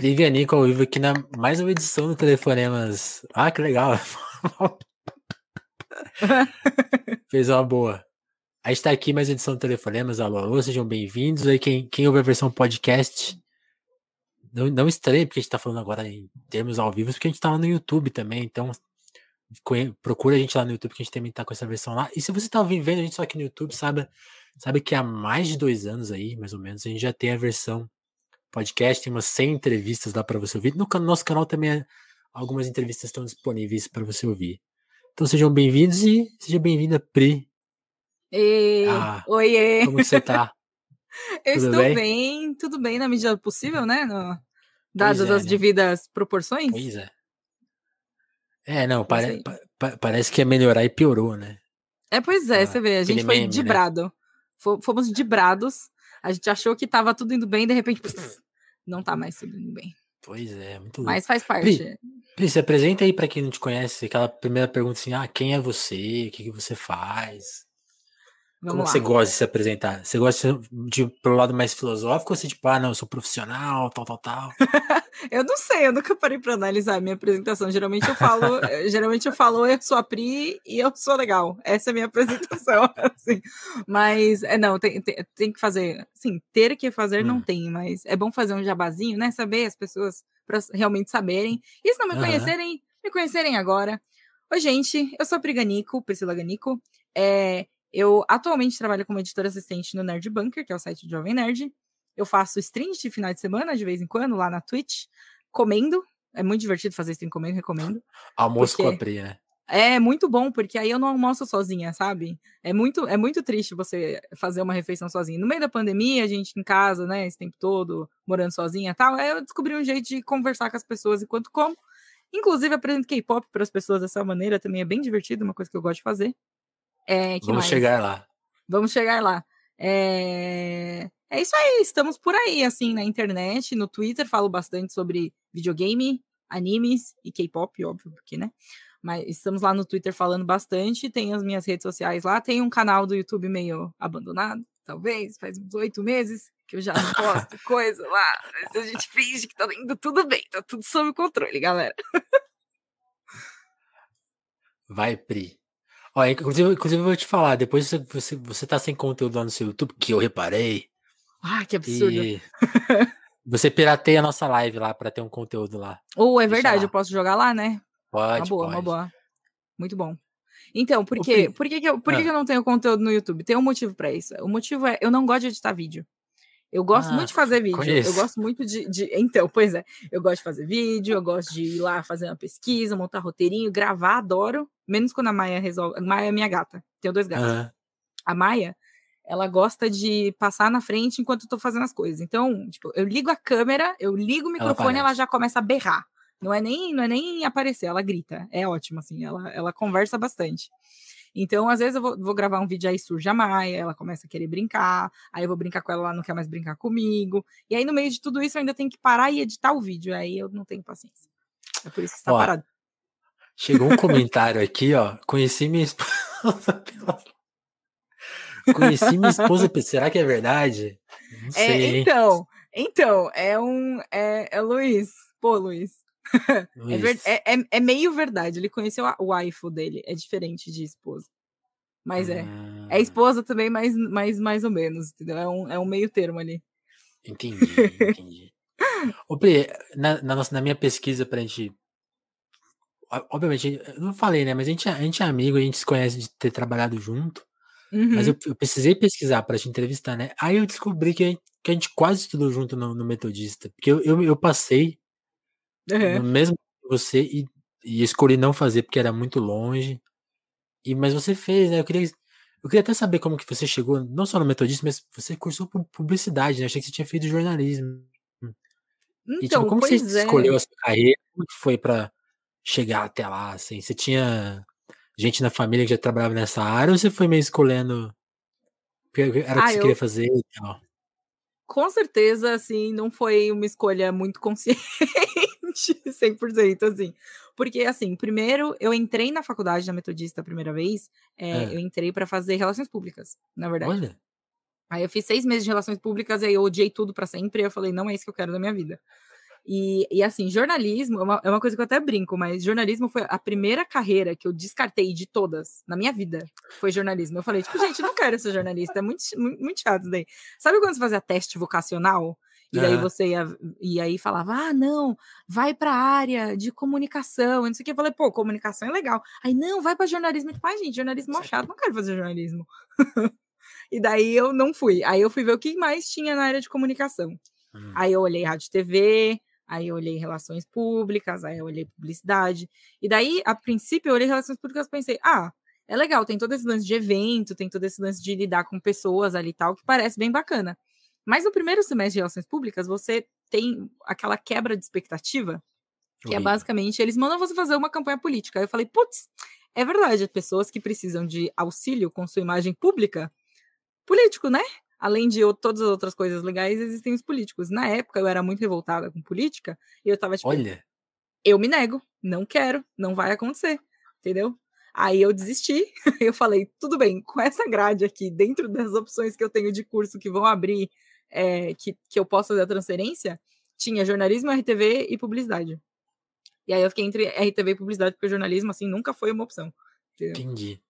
Nico ao vivo aqui na mais uma edição do Telefonemas. Ah, que legal. Fez uma boa. A gente tá aqui mais uma edição do Telefonemas. Alô, alô, sejam bem-vindos. Aí quem, quem ouve a versão podcast, não, não estranhe, porque a gente tá falando agora em termos ao vivo, porque a gente tá lá no YouTube também. Então, procura a gente lá no YouTube, que a gente também tá com essa versão lá. E se você tá vendo a gente só aqui no YouTube, sabe, sabe que há mais de dois anos aí, mais ou menos, a gente já tem a versão podcast, tem umas 100 entrevistas lá para você ouvir. No nosso canal também algumas entrevistas estão disponíveis para você ouvir. Então sejam bem-vindos e seja bem-vinda, Pri. Ei, ah, oiê. Como você tá? Eu tudo estou bem? bem? tudo bem na medida possível, né? No, dadas é, as né? devidas proporções. Pois é. É, não, pare, pa, parece que ia melhorar e piorou, né? É, pois é, ah, você vê, a gente foi meme, dibrado. Né? Fomos dibrados a gente achou que tava tudo indo bem, de repente, pff, não tá mais tudo indo bem. Pois é, muito louco. Mas faz parte. Pri, Pri, se apresenta aí para quem não te conhece, aquela primeira pergunta assim: ah, quem é você? O que, que você faz? Vamos Como lá. você gosta de se apresentar? Você gosta de ir pro lado mais filosófico ou você, tipo, ah, não, eu sou profissional, tal, tal, tal? eu não sei, eu nunca parei para analisar a minha apresentação. Geralmente eu falo, eh, geralmente eu falo, eu sou a Pri e eu sou legal. Essa é a minha apresentação, assim. Mas, é, não, tem, tem, tem, que fazer, sim, ter que fazer hum. não tem, mas é bom fazer um jabazinho, né? Saber as pessoas para realmente saberem. E se não me uhum. conhecerem, me conhecerem agora. Oi, gente, eu sou a Pri Ganico, Priscila Ganico. É, eu atualmente trabalho como editora assistente no Nerd Bunker, que é o site do Jovem Nerd. Eu faço stream de final de semana, de vez em quando, lá na Twitch, comendo. É muito divertido fazer stream comendo, recomendo. Almoço porque... com a Pri, né? É muito bom, porque aí eu não almoço sozinha, sabe? É muito, é muito triste você fazer uma refeição sozinha. No meio da pandemia, a gente em casa, né, esse tempo todo, morando sozinha e tal, aí eu descobri um jeito de conversar com as pessoas enquanto como. Inclusive, apresento K-pop para as pessoas dessa maneira, também é bem divertido, uma coisa que eu gosto de fazer. É, Vamos mais? chegar lá. Vamos chegar lá. É... é isso aí, estamos por aí, assim, na internet, no Twitter, falo bastante sobre videogame, animes e K-pop, óbvio, porque, né? Mas estamos lá no Twitter falando bastante, tem as minhas redes sociais lá, tem um canal do YouTube meio abandonado, talvez, faz uns oito meses que eu já não posto coisa lá, mas a gente finge que tá indo tudo bem, tá tudo sob controle, galera. Vai, Pri. Olha, inclusive, inclusive eu vou te falar, depois você, você, você tá sem conteúdo lá no seu YouTube, que eu reparei. Ah, que absurdo. você pirateia a nossa live lá para ter um conteúdo lá. Ou oh, é verdade, lá. eu posso jogar lá, né? Pode, uma boa, pode. uma boa. Muito bom. Então, por quê? Por, que, que, eu, por ah. que eu não tenho conteúdo no YouTube? Tem um motivo para isso. O motivo é eu não gosto de editar vídeo. Eu gosto ah, muito de fazer vídeo. Conheço. Eu gosto muito de, de, Então, pois é. Eu gosto de fazer vídeo, eu gosto de ir lá fazer uma pesquisa, montar roteirinho, gravar, adoro. Menos quando a Maia resolve. A Maia é minha gata. Tenho dois gatos. A Maia, ela gosta de passar na frente enquanto eu tô fazendo as coisas. Então, tipo, eu ligo a câmera, eu ligo o microfone e ela já começa a berrar. Não é nem, não é nem aparecer, ela grita. É ótimo, assim. Ela, ela conversa bastante. Então, às vezes, eu vou, vou, gravar um vídeo aí surge a Maia, ela começa a querer brincar, aí eu vou brincar com ela, ela não quer mais brincar comigo. E aí, no meio de tudo isso, eu ainda tenho que parar e editar o vídeo. Aí eu não tenho paciência. É por isso que está parado. Chegou um comentário aqui, ó. Conheci minha esposa pela. Conheci minha esposa. Será que é verdade? Não é, sei. É, então, então, é um. É, é Luiz. Pô, Luiz. É, ver, é, é, é, meio verdade. Ele conheceu a, o waifu dele. É diferente de esposa. Mas é. É ah. esposa também, mas, mas mais ou menos, entendeu? É um, é um meio termo ali. Entendi, entendi. Ô, Pri, na, na, nossa, na minha pesquisa pra gente. Obviamente, eu não falei, né? Mas a gente, a gente é amigo, a gente se conhece de ter trabalhado junto. Uhum. Mas eu, eu, precisei pesquisar para te entrevistar, né? Aí eu descobri que a gente, que a gente quase estudou junto no, no Metodista. Porque eu, eu, eu passei Uhum. Mesmo você e, e escolhi não fazer porque era muito longe. E mas você fez, né? Eu queria eu queria até saber como que você chegou, não só no metodista, mas você cursou publicidade, né? Achei que você tinha feito jornalismo. Então, e, tipo, então, como você é. escolheu a sua carreira? Como que foi para chegar até lá, assim? Você tinha gente na família que já trabalhava nessa área ou você foi meio escolhendo era o que ah, você eu... queria fazer e tal? Com certeza, assim, não foi uma escolha muito consciente. 100%, assim. Porque, assim, primeiro, eu entrei na faculdade da Metodista a primeira vez, é, é. eu entrei para fazer relações públicas, na verdade. Olha. Aí eu fiz seis meses de relações públicas, aí eu odiei tudo para sempre, e eu falei, não é isso que eu quero da minha vida. E, e assim, jornalismo é uma, é uma coisa que eu até brinco, mas jornalismo foi a primeira carreira que eu descartei de todas na minha vida. Foi jornalismo. Eu falei, tipo, gente, não quero ser jornalista, é muito, muito, muito chato isso daí. Sabe quando você fazia teste vocacional? E daí você ia, e aí falava, ah, não, vai para a área de comunicação, não sei o que. Eu falei, pô, comunicação é legal. Aí, não, vai para jornalismo. Tipo, ai, gente, jornalismo é chato, não quero fazer jornalismo. e daí eu não fui. Aí eu fui ver o que mais tinha na área de comunicação. Hum. Aí eu olhei rádio TV, aí eu olhei relações públicas, aí eu olhei publicidade. E daí, a princípio, eu olhei relações públicas e pensei, ah, é legal, tem todo esse lance de evento, tem todo esse lance de lidar com pessoas ali e tal, que parece bem bacana. Mas no primeiro semestre de relações públicas, você tem aquela quebra de expectativa, que é basicamente, eles mandam você fazer uma campanha política. Aí eu falei, putz, é verdade, pessoas que precisam de auxílio com sua imagem pública, político, né? além de todas as outras coisas legais, existem os políticos. Na época, eu era muito revoltada com política, e eu tava tipo, Olha. eu me nego, não quero, não vai acontecer, entendeu? Aí eu desisti, eu falei, tudo bem, com essa grade aqui, dentro das opções que eu tenho de curso que vão abrir, é, que, que eu posso fazer a transferência, tinha jornalismo, RTV e publicidade. E aí eu fiquei entre RTV e publicidade, porque jornalismo, assim, nunca foi uma opção. Entendeu? Entendi.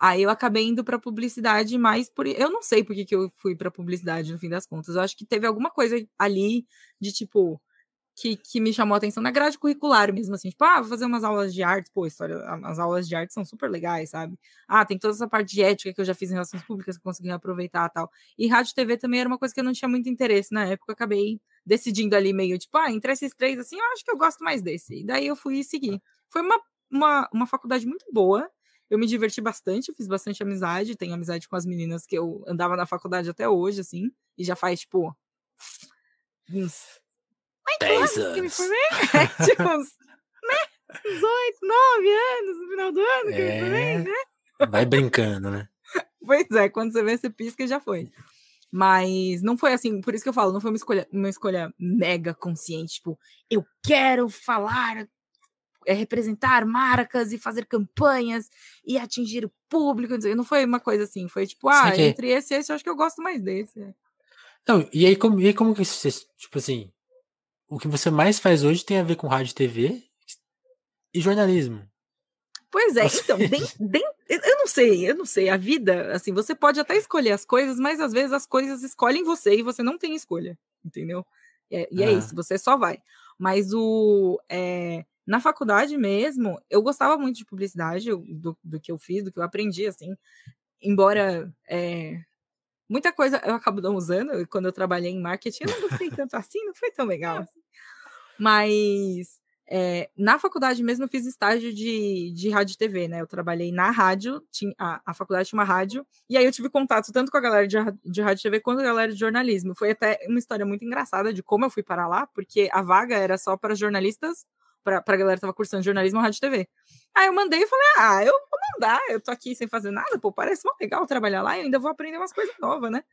Aí eu acabei indo para publicidade mais por. Eu não sei por que, que eu fui para publicidade no fim das contas. Eu acho que teve alguma coisa ali de tipo. Que, que me chamou a atenção na grade curricular mesmo, assim, tipo, ah, vou fazer umas aulas de arte, pô, história, as aulas de arte são super legais, sabe? Ah, tem toda essa parte de ética que eu já fiz em relações públicas que eu consegui aproveitar tal. E rádio e TV também era uma coisa que eu não tinha muito interesse na época, eu acabei decidindo ali meio, tipo, ah, entre esses três, assim, eu acho que eu gosto mais desse. E daí eu fui seguir. Foi uma, uma, uma faculdade muito boa, eu me diverti bastante, fiz bastante amizade, tenho amizade com as meninas que eu andava na faculdade até hoje, assim, e já faz, tipo, uns 10 anos. Que me formei. É, tipo, uns, né, uns 8, 9 anos no final do ano que é... me formei, né? Vai brincando, né? Pois é, quando você vê, você pisca e já foi. Mas não foi assim, por isso que eu falo, não foi uma escolha, uma escolha mega consciente, tipo, eu quero falar é, representar marcas e fazer campanhas e atingir o público. Não foi uma coisa assim, foi tipo, ah, que... entre esse e esse, eu acho que eu gosto mais desse. É. Não, e aí como, e aí como que você, tipo assim, o que você mais faz hoje tem a ver com rádio e TV e jornalismo. Pois é, então, bem, bem, eu não sei, eu não sei, a vida, assim, você pode até escolher as coisas, mas às vezes as coisas escolhem você e você não tem escolha, entendeu? É, e é ah. isso, você só vai. Mas o, é, na faculdade mesmo, eu gostava muito de publicidade, do, do que eu fiz, do que eu aprendi, assim. Embora é, muita coisa eu acabo não usando, quando eu trabalhei em marketing, eu não gostei tanto assim, não foi tão legal assim. Mas é, na faculdade mesmo eu fiz estágio de, de rádio e TV, né? Eu trabalhei na rádio, tinha, a, a faculdade tinha uma rádio, e aí eu tive contato tanto com a galera de, de rádio e TV quanto com a galera de jornalismo. Foi até uma história muito engraçada de como eu fui para lá, porque a vaga era só para jornalistas pra, pra galera que tava cursando jornalismo rádio e TV. Aí eu mandei e falei, ah, eu vou mandar, eu tô aqui sem fazer nada, pô, parece muito legal trabalhar lá e ainda vou aprender umas coisas novas, né?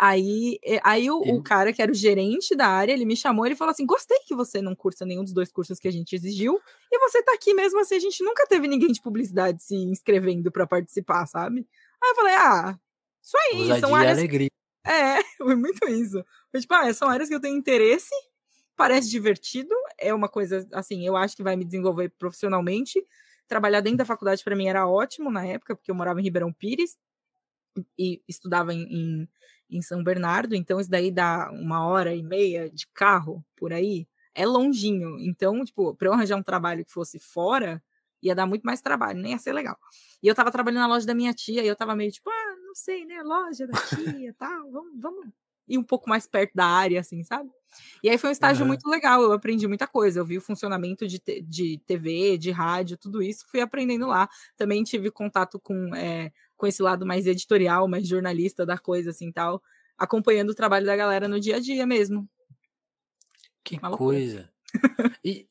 Aí, aí o, o, cara que era o gerente da área, ele me chamou, ele falou assim: gostei que você não cursa nenhum dos dois cursos que a gente exigiu, e você tá aqui mesmo assim, a gente nunca teve ninguém de publicidade se inscrevendo para participar, sabe? Aí eu falei, ah, isso aí, Ousadia são áreas. alegria. É, foi muito isso. Foi tipo, ah, são áreas que eu tenho interesse, parece divertido, é uma coisa assim, eu acho que vai me desenvolver profissionalmente. Trabalhar dentro da faculdade para mim era ótimo na época, porque eu morava em Ribeirão Pires e estudava em, em, em São Bernardo, então isso daí dá uma hora e meia de carro por aí, é longinho. Então, tipo, para eu arranjar um trabalho que fosse fora, ia dar muito mais trabalho, nem ia ser legal. E eu tava trabalhando na loja da minha tia, e eu tava meio tipo, ah, não sei, né, loja da tia, tal, vamos, vamos ir um pouco mais perto da área, assim, sabe? E aí foi um estágio uhum. muito legal, eu aprendi muita coisa, eu vi o funcionamento de, de TV, de rádio, tudo isso, fui aprendendo lá. Também tive contato com, é, com esse lado mais editorial, mais jornalista da coisa, assim, tal, acompanhando o trabalho da galera no dia a dia mesmo. Que coisa! e,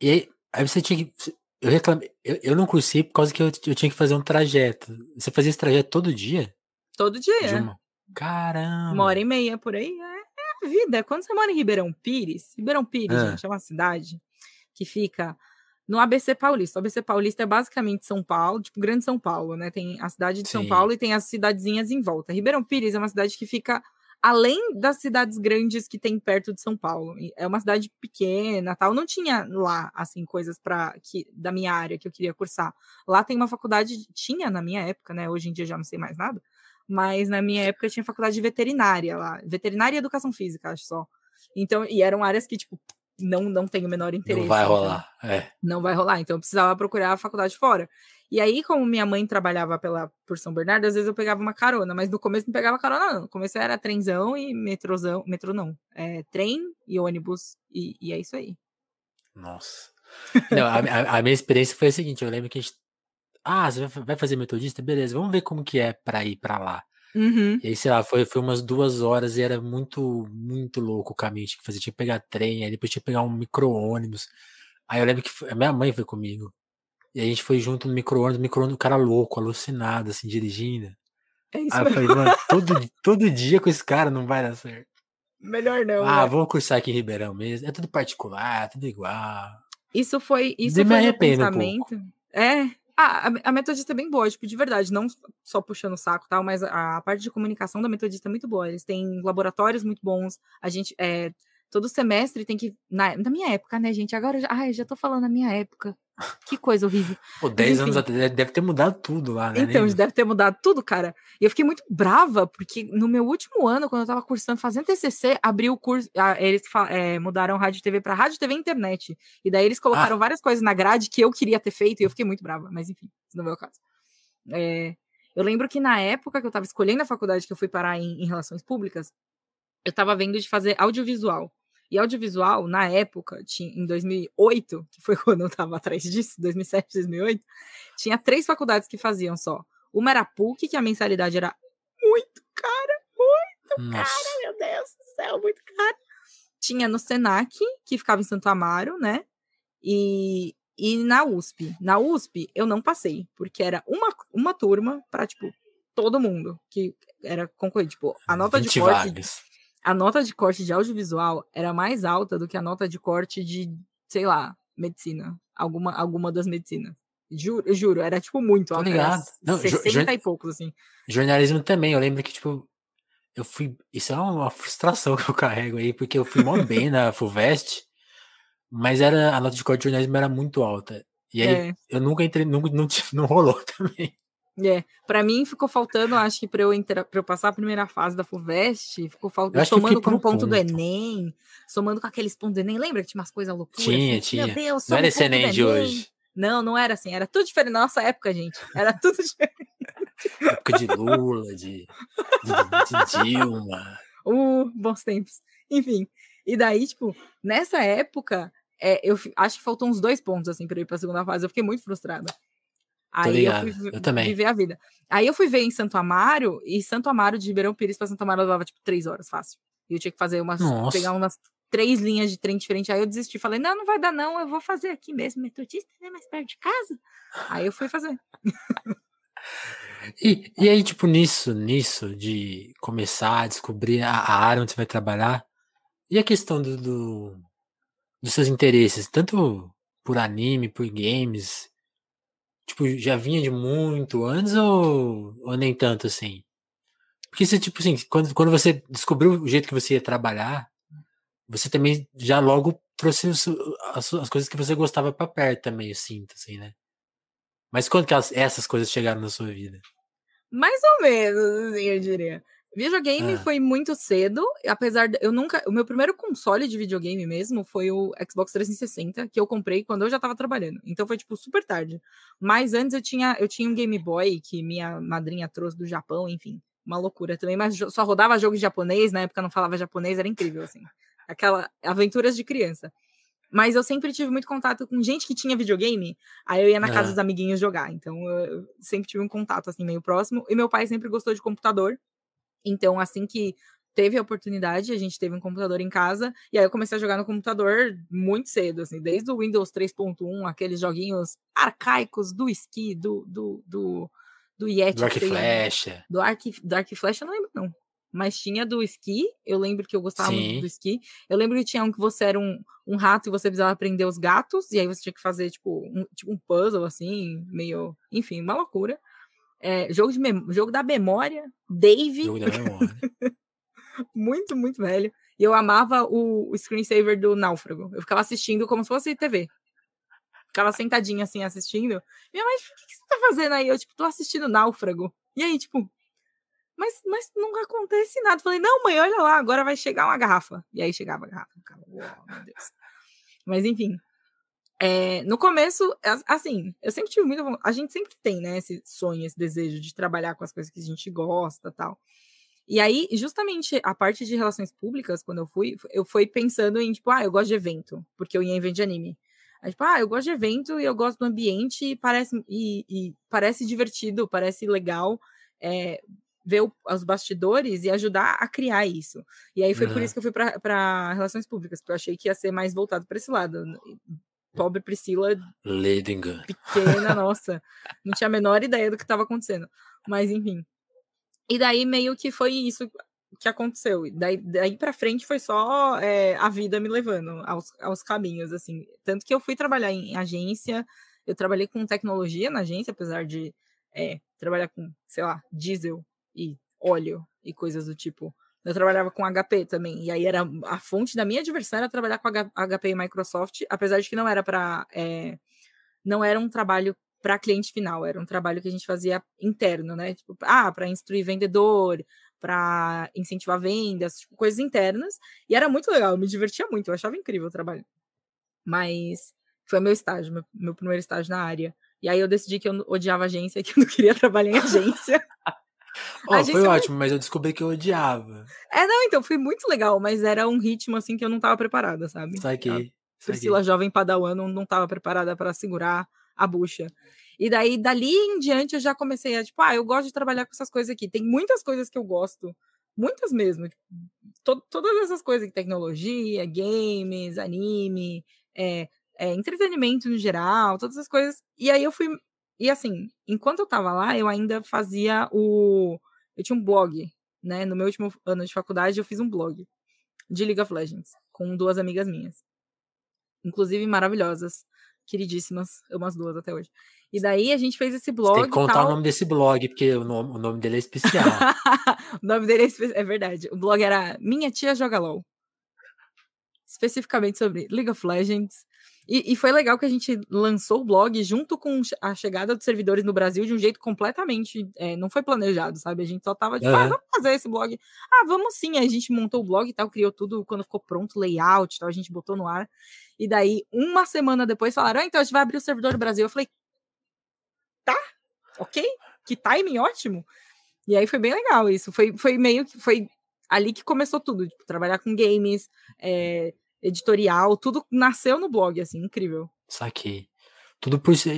e aí, aí você tinha que... Eu reclamei, eu, eu não cursei por causa que eu, eu tinha que fazer um trajeto. Você fazia esse trajeto todo dia? Todo dia. Caramba! Uma hora e meia por aí, é, é a vida. Quando você mora em Ribeirão Pires, Ribeirão Pires, é. gente, é uma cidade que fica no ABC Paulista. O ABC Paulista é basicamente São Paulo, tipo Grande São Paulo, né? Tem a cidade de Sim. São Paulo e tem as cidadezinhas em volta. Ribeirão Pires é uma cidade que fica além das cidades grandes que tem perto de São Paulo. É uma cidade pequena, tal. Não tinha lá assim coisas para que da minha área que eu queria cursar. Lá tem uma faculdade, tinha na minha época, né? Hoje em dia já não sei mais nada. Mas na minha época tinha faculdade de veterinária lá, veterinária e educação física, acho só. Então, e eram áreas que tipo não não tenho o menor interesse. Não vai rolar, então, é. Não vai rolar, então eu precisava procurar a faculdade fora. E aí, como minha mãe trabalhava pela, por São Bernardo, às vezes eu pegava uma carona, mas no começo não pegava carona, não. No começo era trenzão e metrozão. Metrô não. É, trem e ônibus. E, e é isso aí. Nossa. Não, a, a, a, minha experiência foi a seguinte: eu lembro que a gente. Ah, você vai fazer metodista? Beleza, vamos ver como que é para ir para lá. Uhum. E aí, sei lá, foi, foi umas duas horas e era muito, muito louco o caminho. Tinha que fazer, tinha que pegar trem, aí depois tinha que pegar um micro-ônibus. Aí eu lembro que foi, a minha mãe foi comigo. E a gente foi junto no micro-ônibus, micro-ônibus, o cara louco, alucinado, assim, dirigindo. É isso Aí eu falei, mano, todo, todo dia com esse cara não vai dar certo. Melhor não. Ah, né? vou cursar aqui em Ribeirão mesmo. É tudo particular, tudo igual. Isso foi. Isso foi me. Um é. Ah, a, a metodista é bem boa, tipo, de verdade, não só puxando o saco tal, mas a, a parte de comunicação da metodista é muito boa. Eles têm laboratórios muito bons. A gente. É, todo semestre tem que. Na, na minha época, né, gente? Agora, já, ai, já tô falando na minha época. Que coisa horrível. Pô, 10 anos atrás deve ter mudado tudo lá, né? Então, deve ter mudado tudo, cara. E eu fiquei muito brava, porque no meu último ano, quando eu tava cursando, fazendo TCC, abriu o curso. eles é, mudaram rádio TV para rádio TV e internet. E daí eles colocaram ah. várias coisas na grade que eu queria ter feito, e eu fiquei muito brava. Mas enfim, isso não é o caso. É, eu lembro que na época que eu tava escolhendo a faculdade que eu fui parar em, em relações públicas, eu tava vendo de fazer audiovisual. E audiovisual, na época, tinha, em 2008, que foi quando eu estava atrás disso, 2007, 2008, tinha três faculdades que faziam só. Uma era a PUC, que a mensalidade era muito cara, muito Nossa. cara, meu Deus do céu, muito cara. Tinha no Senac, que ficava em Santo Amaro, né? E, e na USP. Na USP, eu não passei, porque era uma, uma turma para, tipo, todo mundo que era concorrido. Tipo, a nota de corte. Vagas a nota de corte de audiovisual era mais alta do que a nota de corte de, sei lá, medicina. Alguma, alguma das medicinas. Juro, juro, era tipo muito alta. ligado. Não, 60 e poucos, assim. Jornalismo também, eu lembro que, tipo, eu fui. Isso é uma frustração que eu carrego aí, porque eu fui mó bem na FUVEST, mas era, a nota de corte de jornalismo era muito alta. E aí é. eu nunca entrei, nunca, não, não rolou também. É, para mim ficou faltando, acho que para eu, pra eu passar a primeira fase da FUVEST, ficou faltando, somando com o ponto, ponto, do Enem, somando com aqueles pontos do Enem, lembra que tinha umas coisas loucuras? Tinha, assim? tinha. Meu Deus, não era esse Enem de hoje. Não, não era assim, era tudo diferente na nossa época, gente, era tudo diferente. época de Lula, de, de, de Dilma. Uh, bons tempos. Enfim, e daí, tipo, nessa época, é, eu acho que faltou uns dois pontos, assim, para ir pra segunda fase, eu fiquei muito frustrada. Aí eu fui eu também. viver a vida. Aí eu fui ver em Santo Amaro, e Santo Amaro de Ribeirão Pires para Santo Amaro levava tipo três horas fácil. E eu tinha que fazer umas. Nossa. pegar umas três linhas de trem diferentes. Aí eu desisti, falei, não, não vai dar, não, eu vou fazer aqui mesmo, metodista, né? Mais perto de casa. Aí eu fui fazer. e, e aí, tipo, nisso, nisso, de começar a descobrir a, a área onde você vai trabalhar, e a questão do, do, dos seus interesses, tanto por anime, por games, tipo, já vinha de muito antes ou, ou nem tanto assim? Porque você, tipo assim, quando, quando você descobriu o jeito que você ia trabalhar, você também já logo trouxe as, as coisas que você gostava para perto também, eu sinto, assim, né? Mas quando que elas, essas coisas chegaram na sua vida? Mais ou menos, assim, eu diria. Videogame ah. foi muito cedo, apesar de eu nunca, o meu primeiro console de videogame mesmo foi o Xbox 360, que eu comprei quando eu já tava trabalhando. Então foi tipo super tarde. Mas antes eu tinha, eu tinha um Game Boy que minha madrinha trouxe do Japão, enfim, uma loucura também, mas só rodava jogo japonês, na época não falava japonês, era incrível assim. Aquela aventuras de criança. Mas eu sempre tive muito contato com gente que tinha videogame, aí eu ia na casa dos amiguinhos jogar. Então eu sempre tive um contato assim meio próximo. E meu pai sempre gostou de computador. Então, assim que teve a oportunidade, a gente teve um computador em casa, e aí eu comecei a jogar no computador muito cedo, assim, desde o Windows 3.1, aqueles joguinhos arcaicos do Ski, do, do, do, do Yeti. Do Arc Flash. Do Arc, do Arc Flash eu não lembro, não. Mas tinha do Ski, eu lembro que eu gostava Sim. muito do Ski. Eu lembro que tinha um que você era um, um rato e você precisava aprender os gatos, e aí você tinha que fazer, tipo, um, tipo um puzzle, assim, meio... Enfim, uma loucura. É, jogo, de jogo da memória, Dave. Jogo da memória. muito, muito velho. E eu amava o, o screensaver do Náufrago. Eu ficava assistindo como se fosse TV. Ficava sentadinha assim assistindo. Minha mãe, o que, você tá fazendo aí? Eu, tipo, tô assistindo Náufrago. E aí, tipo, mas, mas não acontece nada. Falei, não, mãe, olha lá, agora vai chegar uma garrafa. E aí chegava a garrafa. Ficava, oh, meu Deus. Mas enfim. É, no começo, assim, eu sempre tive muita A gente sempre tem, né, esse sonho, esse desejo de trabalhar com as coisas que a gente gosta tal. E aí, justamente a parte de relações públicas, quando eu fui, eu fui pensando em, tipo, ah, eu gosto de evento, porque eu ia em evento de anime. Aí, tipo, ah, eu gosto de evento e eu gosto do ambiente e parece, e, e parece divertido, parece legal é, ver o, os bastidores e ajudar a criar isso. E aí foi uhum. por isso que eu fui para relações públicas, porque eu achei que ia ser mais voltado para esse lado. Pobre Priscila. Ledinga. Pequena, nossa. Não tinha a menor ideia do que estava acontecendo. Mas, enfim. E daí meio que foi isso que aconteceu. Daí, daí para frente foi só é, a vida me levando aos, aos caminhos, assim. Tanto que eu fui trabalhar em agência, eu trabalhei com tecnologia na agência, apesar de é, trabalhar com, sei lá, diesel e óleo e coisas do tipo. Eu trabalhava com HP também, e aí era a fonte da minha diversão era trabalhar com HP e Microsoft, apesar de que não era para é, não era um trabalho para cliente final, era um trabalho que a gente fazia interno, né? Tipo, ah, para instruir vendedor, para incentivar vendas, tipo, coisas internas. E era muito legal, eu me divertia muito, eu achava incrível o trabalho. Mas foi meu estágio, meu, meu primeiro estágio na área. E aí eu decidi que eu odiava agência, que eu não queria trabalhar em agência. Oh, foi ótimo, mas eu descobri que eu odiava. É, não, então, foi muito legal, mas era um ritmo assim que eu não tava preparada, sabe? Saquei. Priscila, jovem padawan, não, não tava preparada para segurar a bucha. E daí, dali em diante, eu já comecei a, tipo, ah, eu gosto de trabalhar com essas coisas aqui. Tem muitas coisas que eu gosto, muitas mesmo. Tipo, to todas essas coisas, tecnologia, games, anime, é, é, entretenimento no geral, todas essas coisas. E aí eu fui. E assim, enquanto eu tava lá, eu ainda fazia o. Eu tinha um blog, né? No meu último ano de faculdade, eu fiz um blog de League of Legends com duas amigas minhas. Inclusive maravilhosas queridíssimas, amo as duas até hoje. E daí a gente fez esse blog. Você tem que contar tal. o nome desse blog, porque o nome, o nome dele é especial. o nome dele é, espe... é, verdade. O blog era Minha Tia Joga LOL. Especificamente sobre League of Legends. E, e, foi legal que a gente lançou o blog junto com a chegada dos servidores no Brasil de um jeito completamente. É, não foi planejado, sabe? A gente só tava tipo, uhum. ah, vamos fazer esse blog. Ah, vamos sim. Aí a gente montou o blog e tal, criou tudo quando ficou pronto, layout e tal, a gente botou no ar. E daí, uma semana depois, falaram: ah, então a gente vai abrir o servidor do Brasil. Eu falei: tá, ok, que timing ótimo. E aí foi bem legal isso. Foi, foi meio que. Foi ali que começou tudo, tipo, trabalhar com games. É, editorial, tudo nasceu no blog, assim, incrível. Saquei. Tudo por isso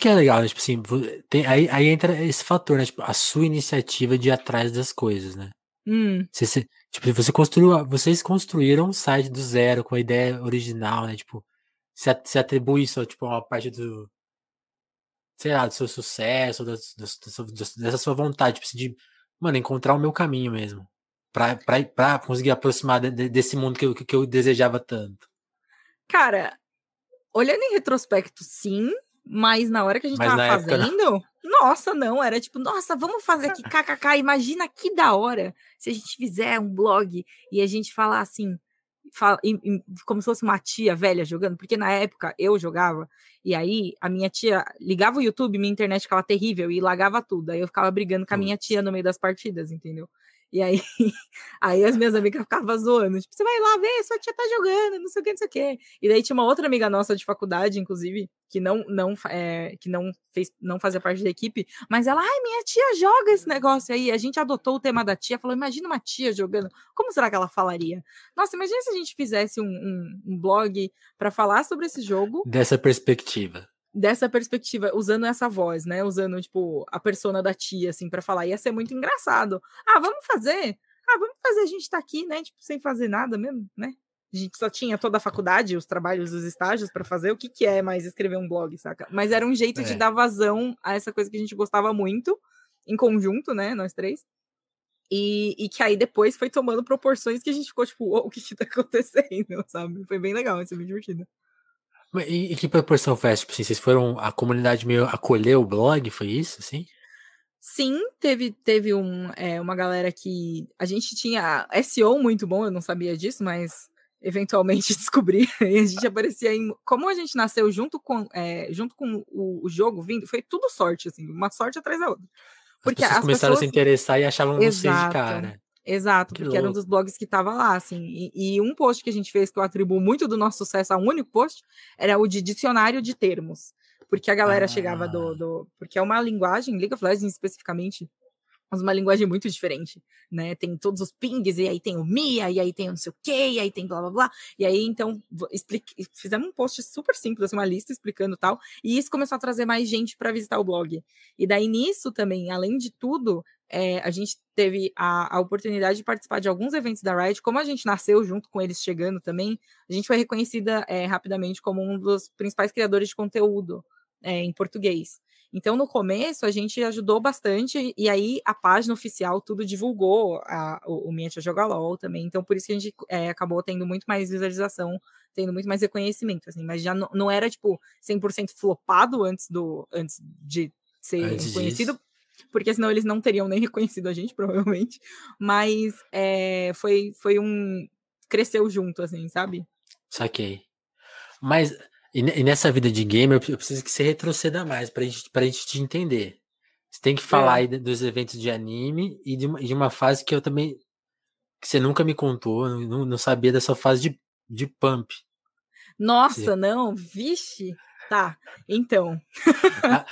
que é legal, né? Tipo assim, tem, aí, aí entra esse fator, né? Tipo, a sua iniciativa de ir atrás das coisas, né? Hum. Você, você, tipo, você construiu, vocês construíram um site do zero com a ideia original, né? Tipo, se, atribui isso, tipo, a parte do, sei lá, do seu sucesso, do, dessa sua vontade, tipo, assim, de, mano, encontrar o meu caminho mesmo para conseguir aproximar de, desse mundo que eu, que eu desejava tanto? Cara, olhando em retrospecto, sim, mas na hora que a gente mas tava fazendo, não. nossa, não, era tipo, nossa, vamos fazer aqui kkk, imagina que da hora se a gente fizer um blog e a gente falar assim, fala, como se fosse uma tia velha jogando, porque na época eu jogava, e aí a minha tia ligava o YouTube, minha internet ficava terrível e lagava tudo, aí eu ficava brigando com a minha tia no meio das partidas, entendeu? E aí, aí as minhas amigas ficavam zoando, tipo, você vai lá ver, sua tia tá jogando, não sei o que, não sei o que. E daí tinha uma outra amiga nossa de faculdade, inclusive, que não não é, que não fez não fazia parte da equipe, mas ela, ai, minha tia joga esse negócio aí. A gente adotou o tema da tia, falou, imagina uma tia jogando, como será que ela falaria? Nossa, imagina se a gente fizesse um, um, um blog para falar sobre esse jogo. Dessa perspectiva dessa perspectiva, usando essa voz, né? Usando, tipo, a persona da tia, assim, para falar. Ia ser muito engraçado. Ah, vamos fazer? Ah, vamos fazer, a gente tá aqui, né? Tipo, sem fazer nada mesmo, né? A gente só tinha toda a faculdade, os trabalhos, os estágios para fazer. O que, que é mais escrever um blog, saca? Mas era um jeito é. de dar vazão a essa coisa que a gente gostava muito, em conjunto, né? Nós três. E, e que aí depois foi tomando proporções que a gente ficou tipo, oh, o que que tá acontecendo, sabe? Foi bem legal, isso é bem divertido. E, e que proporção foi essa? Tipo assim, vocês foram. A comunidade meio acolheu o blog, foi isso, assim? Sim, teve, teve um, é, uma galera que. A gente tinha SEO muito bom, eu não sabia disso, mas eventualmente descobri. e a gente aparecia em. Como a gente nasceu junto com, é, junto com o, o, jogo vindo, foi tudo sorte, assim, uma sorte atrás da outra. Porque as pessoas as começaram pessoas... a se interessar e achavam Exato. vocês de cara. Exato, que porque louco. era um dos blogs que estava lá, assim. E, e, um post que a gente fez, que eu atribuo muito do nosso sucesso a um único post, era o de dicionário de termos porque a galera ah. chegava do, do. Porque é uma linguagem, League of Legends especificamente, uma linguagem muito diferente, né? Tem todos os pings, e aí tem o Mia, e aí tem não sei o quê, e aí tem blá blá blá. E aí, então, explique, fizemos um post super simples, assim, uma lista explicando tal, e isso começou a trazer mais gente para visitar o blog. E daí, nisso também, além de tudo, é, a gente teve a, a, oportunidade de participar de alguns eventos da Riot. Como a gente nasceu junto com eles chegando também, a gente foi reconhecida é, rapidamente como um dos principais criadores de conteúdo é, em português. Então, no começo, a gente ajudou bastante, e aí a página oficial tudo divulgou a, o, o Minha Joga LOL também. Então, por isso que a gente é, acabou tendo muito mais visualização, tendo muito mais reconhecimento, assim, mas já não, não era, tipo, 100% flopado antes, do, antes de ser antes reconhecido. Disso. Porque senão eles não teriam nem reconhecido a gente, provavelmente. Mas é, foi, foi um. Cresceu junto, assim, sabe? Saquei. Mas e, nessa vida de gamer, eu preciso que você retroceda mais pra gente, pra gente te entender. Você tem que falar é. aí dos eventos de anime e de uma, de uma fase que eu também. que você nunca me contou, não, não sabia dessa fase de, de pump. Nossa, você... não, vixe. Tá, então.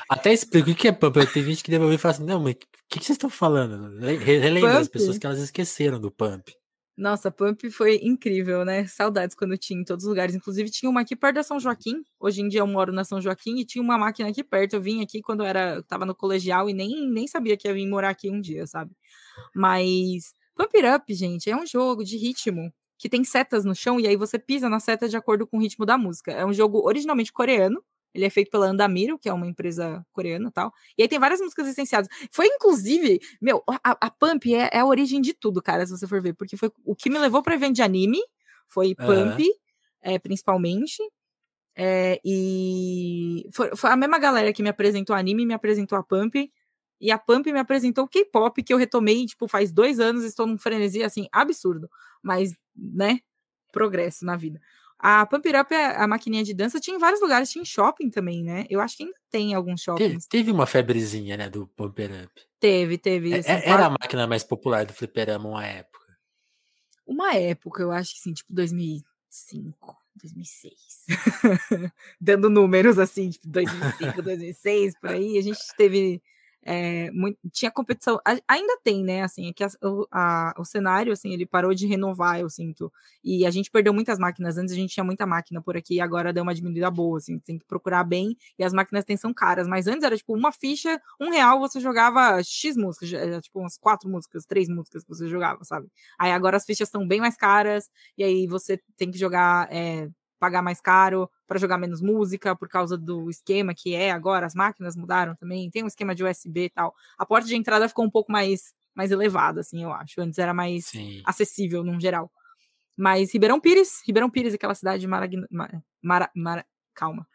Até explico o que é pump. Tem gente que deve ouvir e falar assim: não, mas o que, que vocês estão falando? Relembra as pessoas que elas esqueceram do pump. Nossa, Pump foi incrível, né? Saudades quando tinha em todos os lugares. Inclusive, tinha uma aqui perto da São Joaquim. Hoje em dia eu moro na São Joaquim e tinha uma máquina aqui perto. Eu vim aqui quando eu era, tava no colegial e nem, nem sabia que ia vir morar aqui um dia, sabe? Mas Pump It Up, gente, é um jogo de ritmo que tem setas no chão e aí você pisa na seta de acordo com o ritmo da música. É um jogo originalmente coreano, ele é feito pela Andamiro, que é uma empresa coreana e tal. E aí tem várias músicas licenciadas. Foi, inclusive, meu, a, a Pump é, é, a origem de tudo, cara, se você for ver. Porque foi o que me levou para evento de anime. Foi Pump, uhum. é, principalmente. É, e foi, foi, a mesma galera que me apresentou anime, me apresentou a Pump. E a Pump me apresentou o K-pop, que eu retomei, tipo, faz dois anos, estou num frenesi, assim, absurdo. Mas, né, progresso na vida. A Pump Up, é a maquininha de dança, tinha em vários lugares, tinha em shopping também, né? Eu acho que ainda tem alguns shoppings. Teve, teve uma febrezinha, né, do Pump Up. Teve, teve. É, assim, era a máquina mais popular do fliperama uma época. Uma época, eu acho que sim, tipo 2005, 2006. Dando números assim, tipo 2005, 2006, por aí. A gente teve é, muito, tinha competição, ainda tem, né, assim, é que a, a, o cenário, assim, ele parou de renovar, eu sinto, e a gente perdeu muitas máquinas, antes a gente tinha muita máquina por aqui, agora deu uma diminuída boa, assim, tem que procurar bem, e as máquinas têm são caras, mas antes era, tipo, uma ficha, um real, você jogava X músicas, tipo, umas quatro músicas, três músicas que você jogava, sabe, aí agora as fichas estão bem mais caras, e aí você tem que jogar, é, pagar mais caro para jogar menos música por causa do esquema que é agora, as máquinas mudaram também, tem um esquema de USB e tal. A porta de entrada ficou um pouco mais mais elevada, assim, eu acho. Antes era mais Sim. acessível, num geral. Mas Ribeirão Pires, Ribeirão Pires, aquela cidade maravilhosa. Mara, mara, calma.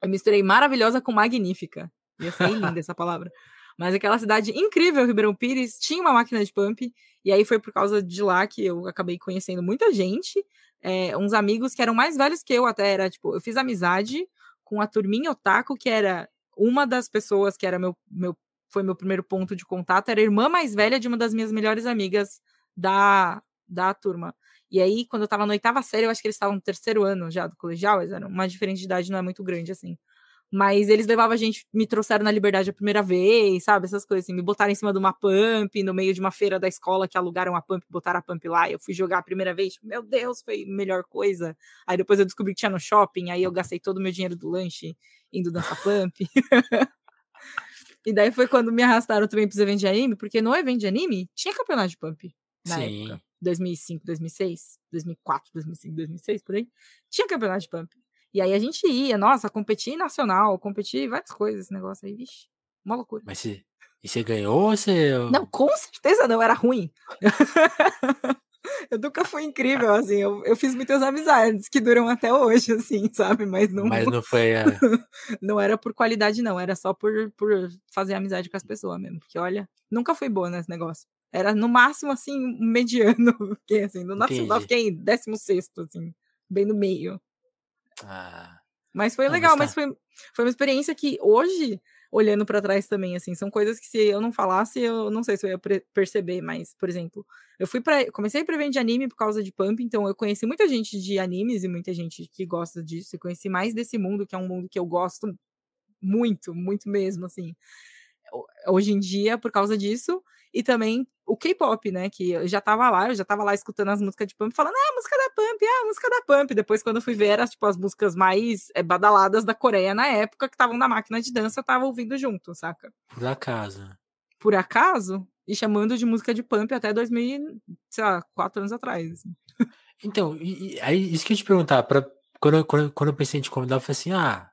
Eu misturei maravilhosa com magnífica. Ia ser linda essa palavra. Mas aquela cidade incrível, Ribeirão Pires, tinha uma máquina de pump. E aí foi por causa de lá que eu acabei conhecendo muita gente é, uns amigos que eram mais velhos que eu até, era tipo, eu fiz amizade com a turminha otaku, que era uma das pessoas que era meu, meu foi meu primeiro ponto de contato, era a irmã mais velha de uma das minhas melhores amigas da, da turma. E aí, quando eu tava na oitava série, eu acho que eles estavam no terceiro ano já do colegial, eles eram uma diferença de idade não é muito grande assim. Mas eles levavam a gente, me trouxeram na liberdade a primeira vez, sabe? Essas coisas assim, me botaram em cima de uma pump, no meio de uma feira da escola que alugaram a pump, botaram a pump lá. Eu fui jogar a primeira vez, tipo, meu Deus, foi a melhor coisa. Aí depois eu descobri que tinha no shopping, aí eu gastei todo o meu dinheiro do lanche indo dançar pump. e daí foi quando me arrastaram também pros eventos de anime, porque no evento de anime tinha campeonato de pump na Sim. época. 2005, 2006, 2004, 2005, 2006, por aí. Tinha campeonato de pump. E aí a gente ia, nossa, competir nacional, competir várias coisas, esse negócio aí, vixe, uma loucura. Mas você, e você ganhou ou você... Não, com certeza não, era ruim. Eu nunca fui incrível, assim. Eu, eu fiz muitas amizades que duram até hoje, assim, sabe? Mas não. Mas não foi. É... não era por qualidade, não. Era só por, por fazer amizade com as pessoas mesmo. Porque, olha, nunca fui boa nesse negócio. Era no máximo, assim, mediano. Fiquei assim, no nacional fiquei em 16, assim, bem no meio. Ah. Mas foi não, legal, mas, tá. mas foi, foi uma experiência que hoje olhando para trás também, assim, são coisas que se eu não falasse, eu não sei se eu ia perceber, mas, por exemplo, eu fui para comecei a vender anime por causa de Pump, então eu conheci muita gente de animes e muita gente que gosta disso, e conheci mais desse mundo, que é um mundo que eu gosto muito, muito mesmo, assim. Hoje em dia, por causa disso, e também o K-pop, né? Que eu já tava lá, eu já tava lá escutando as músicas de Pump, falando, ah, música da Pump, ah, música da Pump. Depois, quando eu fui ver, eram tipo as músicas mais é, badaladas da Coreia na época, que estavam na máquina de dança, eu tava ouvindo junto, saca? Por acaso. Por acaso? E chamando de música de Pump até 2000, sei lá, quatro anos atrás. Assim. Então, e, e, aí, isso que eu te perguntar, pra, quando, quando, quando eu pensei em te convidar, eu falei assim, ah,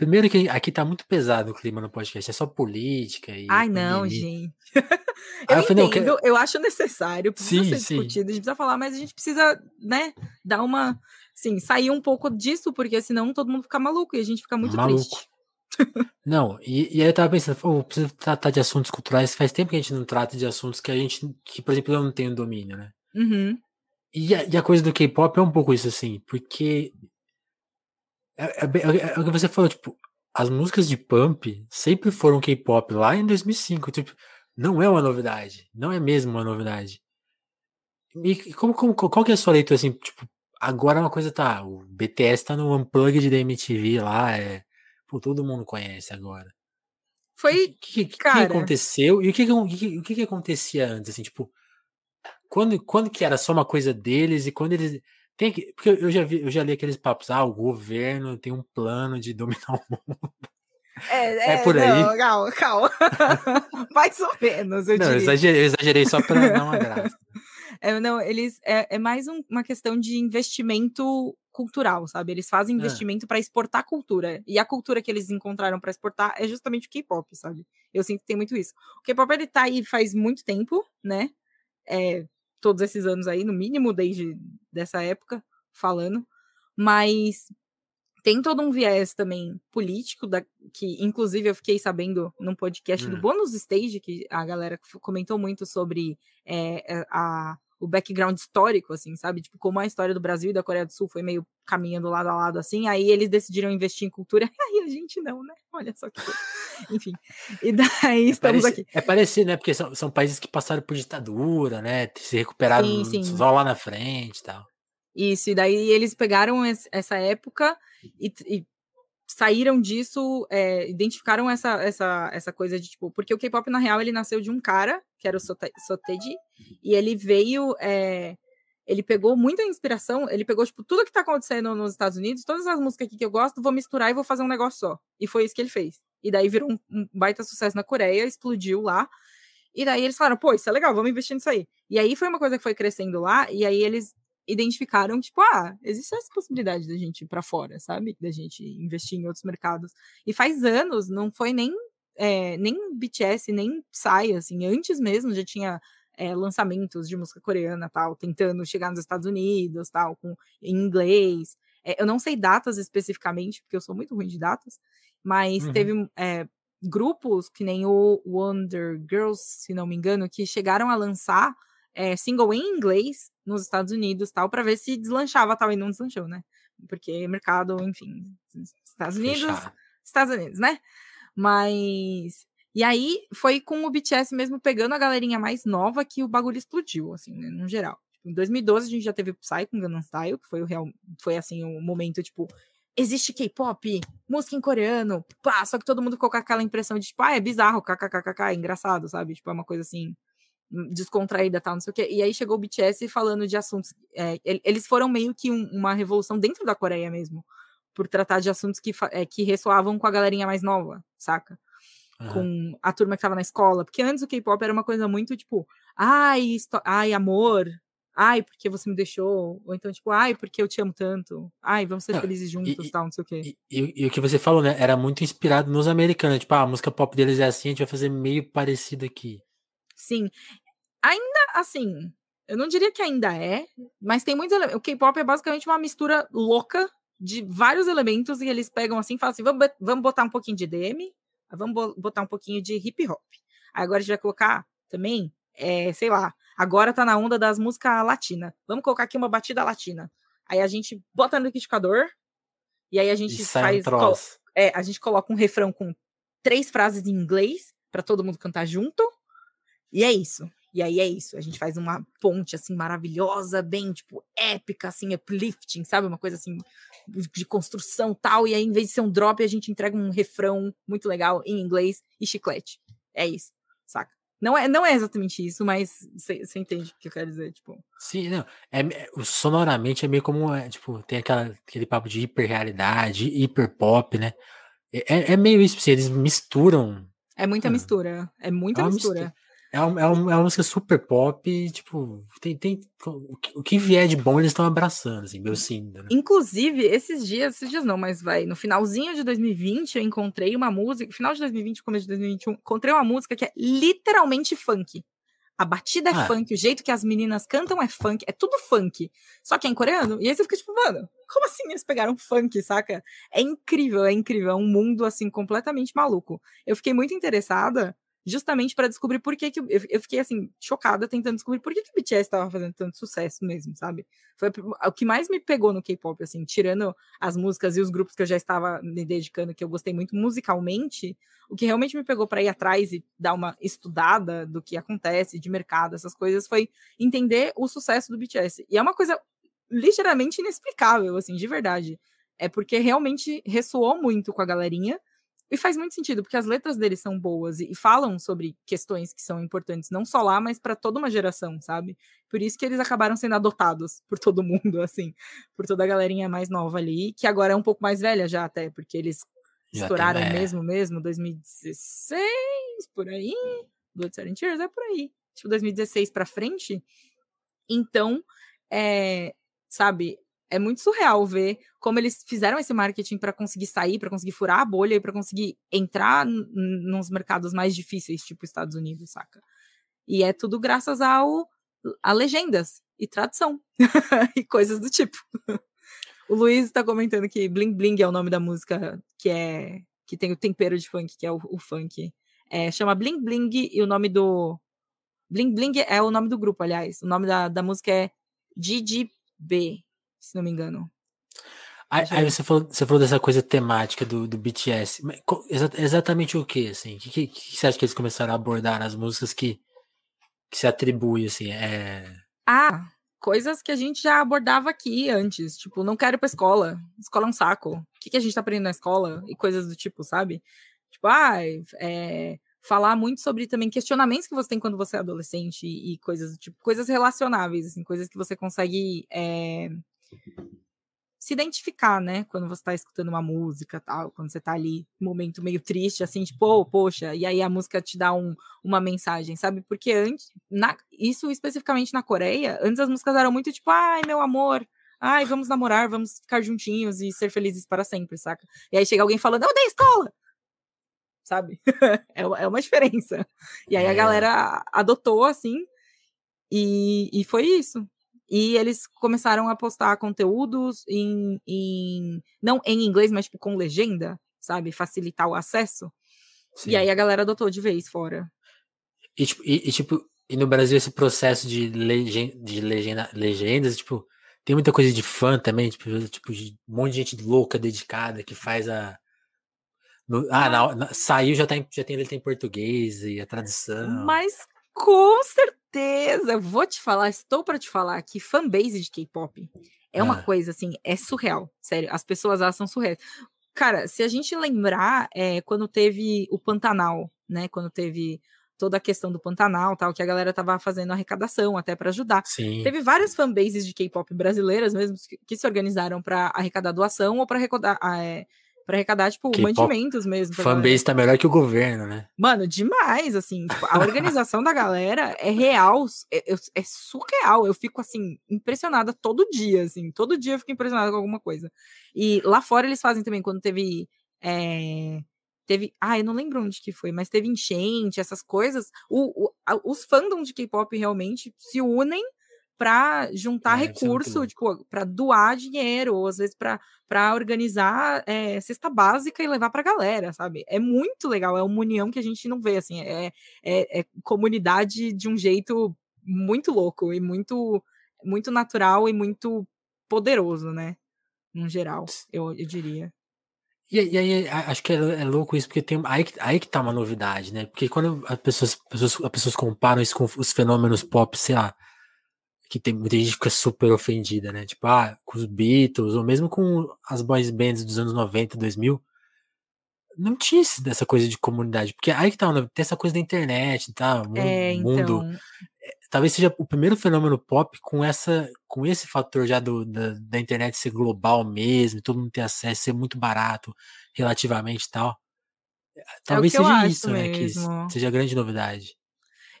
Primeiro que aqui tá muito pesado o clima no podcast, é só política e. Ai, não, gente. eu, eu entendo, eu, eu acho necessário, precisa sim, ser discutido, sim. a gente precisa falar, mas a gente precisa, né, dar uma. Sim, sair um pouco disso, porque senão todo mundo fica maluco e a gente fica muito maluco. triste. Não, e, e aí eu tava pensando, pô, preciso tratar de assuntos culturais. Faz tempo que a gente não trata de assuntos que a gente, que, por exemplo, eu não tenho domínio, né? Uhum. E, a, e a coisa do K-pop é um pouco isso, assim, porque é, é, é, é, o que você falou, tipo, as músicas de Pump sempre foram K-pop lá em 2005. Tipo, não é uma novidade. Não é mesmo uma novidade. E como, como, qual que é a sua leitura, assim, tipo, agora uma coisa tá, o BTS tá no Unplugged da MTV lá, é, pô, todo mundo conhece agora. Foi, o que, que, cara... que aconteceu? E o que, o que, o que, que acontecia antes, assim, tipo, quando, quando que era só uma coisa deles e quando eles tem que, porque eu já vi, eu já li aqueles papos, ah, o governo tem um plano de dominar o mundo. É, é, é por aí. Não, calma, calma. mais ou menos, eu não, diria. Eu exagerei, eu exagerei só para dar uma graça. É, não, eles é, é mais um, uma questão de investimento cultural, sabe? Eles fazem ah. investimento é. para exportar cultura. E a cultura que eles encontraram para exportar é justamente o K-pop, sabe? Eu sinto que tem muito isso. O K-pop ele tá aí faz muito tempo, né? É, todos esses anos aí, no mínimo desde dessa época, falando, mas tem todo um viés também político, da, que inclusive eu fiquei sabendo num podcast hum. do Bônus Stage, que a galera comentou muito sobre é, a, o background histórico, assim, sabe? Tipo, como a história do Brasil e da Coreia do Sul foi meio caminhando lado a lado, assim, aí eles decidiram investir em cultura, aí a gente não, né? Olha só que Enfim. E daí é estamos parecido, aqui. É parecido, né? Porque são, são países que passaram por ditadura, né? Se recuperaram sim, sim. só lá na frente e tal. Isso, e daí eles pegaram essa época e, e saíram disso, é, identificaram essa, essa, essa coisa de tipo, porque o K-pop na real ele nasceu de um cara, que era o Soteji, e ele veio, é, ele pegou muita inspiração, ele pegou tipo tudo que tá acontecendo nos Estados Unidos, todas as músicas aqui que eu gosto, vou misturar e vou fazer um negócio só. E foi isso que ele fez. E daí virou um, um baita sucesso na Coreia, explodiu lá. E daí eles falaram, pô, isso é legal, vamos investir nisso aí. E aí foi uma coisa que foi crescendo lá, e aí eles identificaram, tipo, ah, existe essa possibilidade da gente ir para fora, sabe? Da gente investir em outros mercados. E faz anos, não foi nem, é, nem BTS, nem Psy, assim, antes mesmo já tinha é, lançamentos de música coreana, tal, tentando chegar nos Estados Unidos, tal, com, em inglês. É, eu não sei datas especificamente, porque eu sou muito ruim de datas, mas uhum. teve grupos que nem o Wonder Girls, se não me engano, que chegaram a lançar single em inglês nos Estados Unidos, tal, para ver se deslanchava, tal, e não deslanchou, né? Porque mercado, enfim, Estados Unidos, Fechar. Estados Unidos, né? Mas e aí foi com o BTS mesmo pegando a galerinha mais nova que o bagulho explodiu, assim, né, no geral. Tipo, em 2012 a gente já teve o Psy com Gangnam Style, que foi o real, foi assim o momento tipo existe K-pop, música em coreano, pá, só que todo mundo ficou com aquela impressão de tipo, ah, é bizarro, kkkk, é engraçado, sabe? Tipo, é uma coisa assim descontraída, tal, não sei o quê. E aí chegou o BTS falando de assuntos. É, eles foram meio que um, uma revolução dentro da Coreia mesmo, por tratar de assuntos que, é, que ressoavam com a galerinha mais nova, saca? Uhum. Com a turma que tava na escola. Porque antes o K-pop era uma coisa muito tipo, ai, ai, amor. Ai, porque você me deixou. Ou então, tipo, ai, porque eu te amo tanto. Ai, vamos ser não, felizes juntos, e, tal, não sei o quê. E, e, e, o que você falou, né? Era muito inspirado nos americanos. Tipo, ah, a música pop deles é assim, a gente vai fazer meio parecido aqui. Sim. Ainda assim, Eu não diria que ainda é, mas tem muitos elementos. O K-pop é basicamente uma mistura louca de vários elementos e eles pegam assim e falam assim: vamos, vamos botar um pouquinho de DM, vamos botar um pouquinho de hip hop. Aí agora a gente vai colocar também, é, sei lá, agora tá na onda das músicas latinas. Vamos colocar aqui uma batida latina. Aí a gente bota no liquidificador e aí a gente faz. É, a gente coloca um refrão com três frases em inglês para todo mundo cantar junto. E é isso. E aí é isso, a gente faz uma ponte assim maravilhosa, bem tipo épica, assim, uplifting, sabe? Uma coisa assim de construção tal. E aí, em vez de ser um drop, a gente entrega um refrão muito legal em inglês e chiclete. É isso, saca? Não é, não é exatamente isso, mas você entende o que eu quero dizer, tipo. Sim, não. É, sonoramente é meio como, é, tipo, tem aquela, aquele papo de hiperrealidade, hiperpop, né? É, é, é meio isso, eles misturam. É muita mistura. É muita é mistura. mistura. É, um, é, um, é uma música super pop, e, tipo, tem, tem o, que, vier de bom eles estão abraçando, assim, meu sim. Né? Inclusive, esses dias, esses dias não, mas vai, no finalzinho de 2020 eu encontrei uma música, final de 2020, começo de 2021, encontrei uma música que é literalmente funk. A batida é ah. funk, o jeito que as meninas cantam é funk, é tudo funk. Só que é em coreano. E aí você fica tipo, mano, como assim eles pegaram funk, saca? É incrível, é incrível. É um mundo, assim, completamente maluco. Eu fiquei muito interessada justamente para descobrir por que, que eu, eu, fiquei assim chocada tentando descobrir por que, que o BTS estava fazendo tanto sucesso mesmo, sabe? Foi o que mais me pegou no K-pop, assim, tirando as músicas e os grupos que eu já estava me dedicando, que eu gostei muito musicalmente, o que realmente me pegou para ir atrás e dar uma estudada do que acontece de mercado, essas coisas, foi entender o sucesso do BTS. E é uma coisa ligeiramente inexplicável, assim, de verdade. É porque realmente ressoou muito com a galerinha e faz muito sentido, porque as letras deles são boas e, falam sobre questões que são importantes, não só lá, mas para toda uma geração, sabe? Por isso que eles acabaram sendo adotados por todo mundo, assim, por toda a galerinha mais nova ali, que agora é um pouco mais velha já até, porque eles já estouraram tem, é. mesmo, mesmo, 2016, por aí, Blood Seven Tears é por aí, tipo 2016 para frente. Então, é, sabe, é muito surreal ver como eles fizeram esse marketing para conseguir sair, para conseguir furar a bolha e para conseguir entrar nos mercados mais difíceis, tipo Estados Unidos, saca? E é tudo graças ao a legendas e tradução e coisas do tipo. o Luiz está comentando que Bling Bling é o nome da música que é que tem o tempero de funk, que é o, o funk. É, chama Bling Bling e o nome do Bling Bling é o nome do grupo, aliás. O nome da, da música é GGB, se não me engano. Aí, aí, você, falou, você falou dessa coisa temática do, do BTS. exatamente o que, assim? O que, que, que, você acha que eles começaram a abordar nas músicas que, que se atribui, assim? É... Ah, coisas que a gente já abordava aqui antes. Tipo, não quero ir pra escola. Escola é um saco. O que, que a gente tá aprendendo na escola? E coisas do tipo, sabe? Tipo, ah, é, falar muito sobre também questionamentos que você tem quando você é adolescente e, coisas do tipo, coisas relacionáveis, assim, coisas que você consegue... É, se identificar, né? Quando você tá escutando uma música, tal, quando você tá ali, um momento meio triste, assim, tipo, oh, poxa, e aí a música te dá um, uma mensagem, sabe? Porque antes, na, isso especificamente na Coreia, antes as músicas eram muito tipo, ai, meu amor, ai, vamos namorar, vamos ficar juntinhos e ser felizes para sempre, saca? E aí chega alguém falando, eu dei escola! Sabe? é, é uma diferença. E aí a é. galera adotou, assim, e, e foi isso. E eles começaram a postar conteúdos em, em não em inglês, mas tipo com legenda, sabe? Facilitar o acesso. Sim. E aí a galera adotou de vez fora. E tipo, e, e, tipo, e no Brasil esse processo de, legenda, de legenda, legendas, tipo, tem muita coisa de fã também, tipo, tipo de um monte de gente louca, dedicada, que faz a. No, ah, na, na, saiu, já, tá em, já tem letra em português e a tradução. Mas com certeza vou te falar, estou para te falar que fanbase de K-pop é uma ah. coisa assim, é surreal, sério. As pessoas elas são surreais. Cara, se a gente lembrar, é, quando teve o Pantanal, né? Quando teve toda a questão do Pantanal, tal, que a galera tava fazendo arrecadação até para ajudar. Sim. Teve várias fanbases de K-pop brasileiras mesmo que, que se organizaram para arrecadar doação ou para arrecadar, é, para arrecadar, tipo, mantimentos mesmo. Fanbase tá melhor que o governo, né? Mano, demais, assim. Tipo, a organização da galera é real, é, é, surreal. Eu fico, assim, impressionada todo dia, assim. Todo dia eu fico impressionada com alguma coisa. E lá fora eles fazem também, quando teve. É, teve. Ah, eu não lembro onde que foi, mas teve enchente, essas coisas. O, o, os fandoms de K-pop realmente se unem para juntar é, recurso, tipo, para doar dinheiro, ou às vezes para organizar é, cesta básica e levar para a galera, sabe? É muito legal, é uma união que a gente não vê, assim, é, é, é comunidade de um jeito muito louco e muito, muito natural e muito poderoso, né? No geral, eu, eu diria. E, e aí, acho que é, é, louco isso, porque tem aí, aí que tá uma novidade, né? Porque quando as pessoas, pessoas, as pessoas comparam isso com os fenômenos pop, sei lá, que tem muita gente fica super ofendida, né? Tipo, ah, com os Beatles, ou mesmo com as boys bands dos anos 90, 2000, não tinha essa coisa de comunidade, porque aí que tá, tem essa coisa da internet, tá? O é, mundo, então talvez seja o primeiro fenômeno pop com essa com esse fator já do, da, da internet ser global mesmo, todo mundo ter acesso, ser muito barato relativamente e tal. É talvez é seja isso, né? Que seja a grande novidade.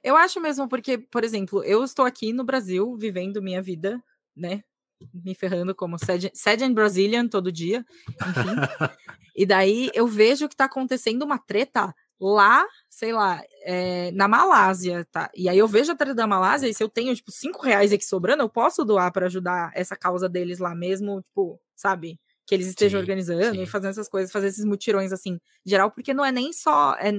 Eu acho mesmo, porque, por exemplo, eu estou aqui no Brasil vivendo minha vida, né? Me ferrando como sede em Brazilian todo dia, enfim. e daí eu vejo que está acontecendo uma treta lá, sei lá, é, na Malásia, tá? E aí eu vejo a treta da Malásia e se eu tenho, tipo, cinco reais aqui sobrando, eu posso doar para ajudar essa causa deles lá mesmo, tipo, sabe? Que eles estejam sim, organizando sim. e fazendo essas coisas, fazer esses mutirões, assim, geral, porque não é nem só. É,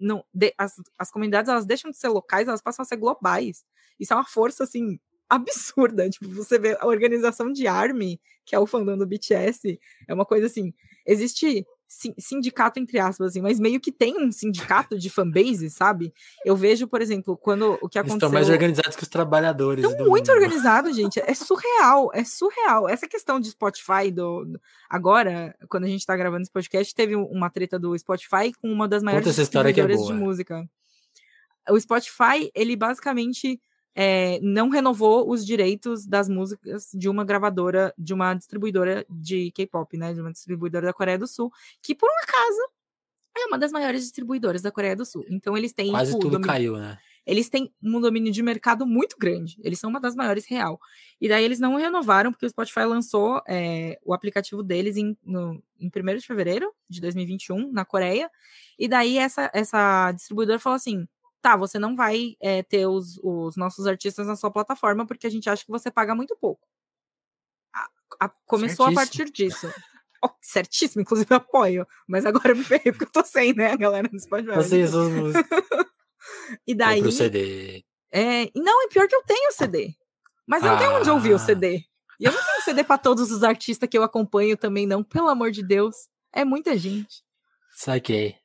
não, de, as, as comunidades, elas deixam de ser locais, elas passam a ser globais. Isso é uma força, assim, absurda. Tipo, você vê a organização de ARMY, que é o fandom do BTS, é uma coisa assim. Existe sindicato entre aspas, assim, mas meio que tem um sindicato de fanbase, sabe? Eu vejo, por exemplo, quando o que aconteceu... Estão mais organizados que os trabalhadores. Estão muito organizados, gente. É surreal, é surreal. Essa questão de Spotify, do, agora, quando a gente tá gravando esse podcast, teve uma treta do Spotify com uma das maiores distribuidoras é de música. O Spotify, ele basicamente é, não renovou os direitos das músicas de uma gravadora, de uma distribuidora de K-pop, né? De uma distribuidora da Coreia do Sul, que por um acaso é uma das maiores distribuidoras da Coreia do Sul. Então eles têm. Quase tudo domínio, caiu, né? Eles têm um domínio de mercado muito grande. Eles são uma das maiores real. E daí eles não renovaram, porque o Spotify lançou é, o aplicativo deles em, no, em 1 de fevereiro de 2021, na Coreia. E daí essa, essa distribuidora falou assim: tá, você não vai é, ter os, os, nossos artistas na sua plataforma porque a gente acha que você paga muito pouco. A, a, começou certíssimo. a partir disso. Oh, certíssimo, inclusive apoio. Mas agora eu me ferrei porque eu tô sem, né, a galera do Spotify. Eu sei essas músicas. e daí. Pro CD. É, não, é pior que eu tenho CD. Mas eu ah. não tenho onde ouvir o CD. E eu não tenho CD para todos os artistas que eu acompanho também, não. Pelo amor de Deus. É muita gente. Saquei.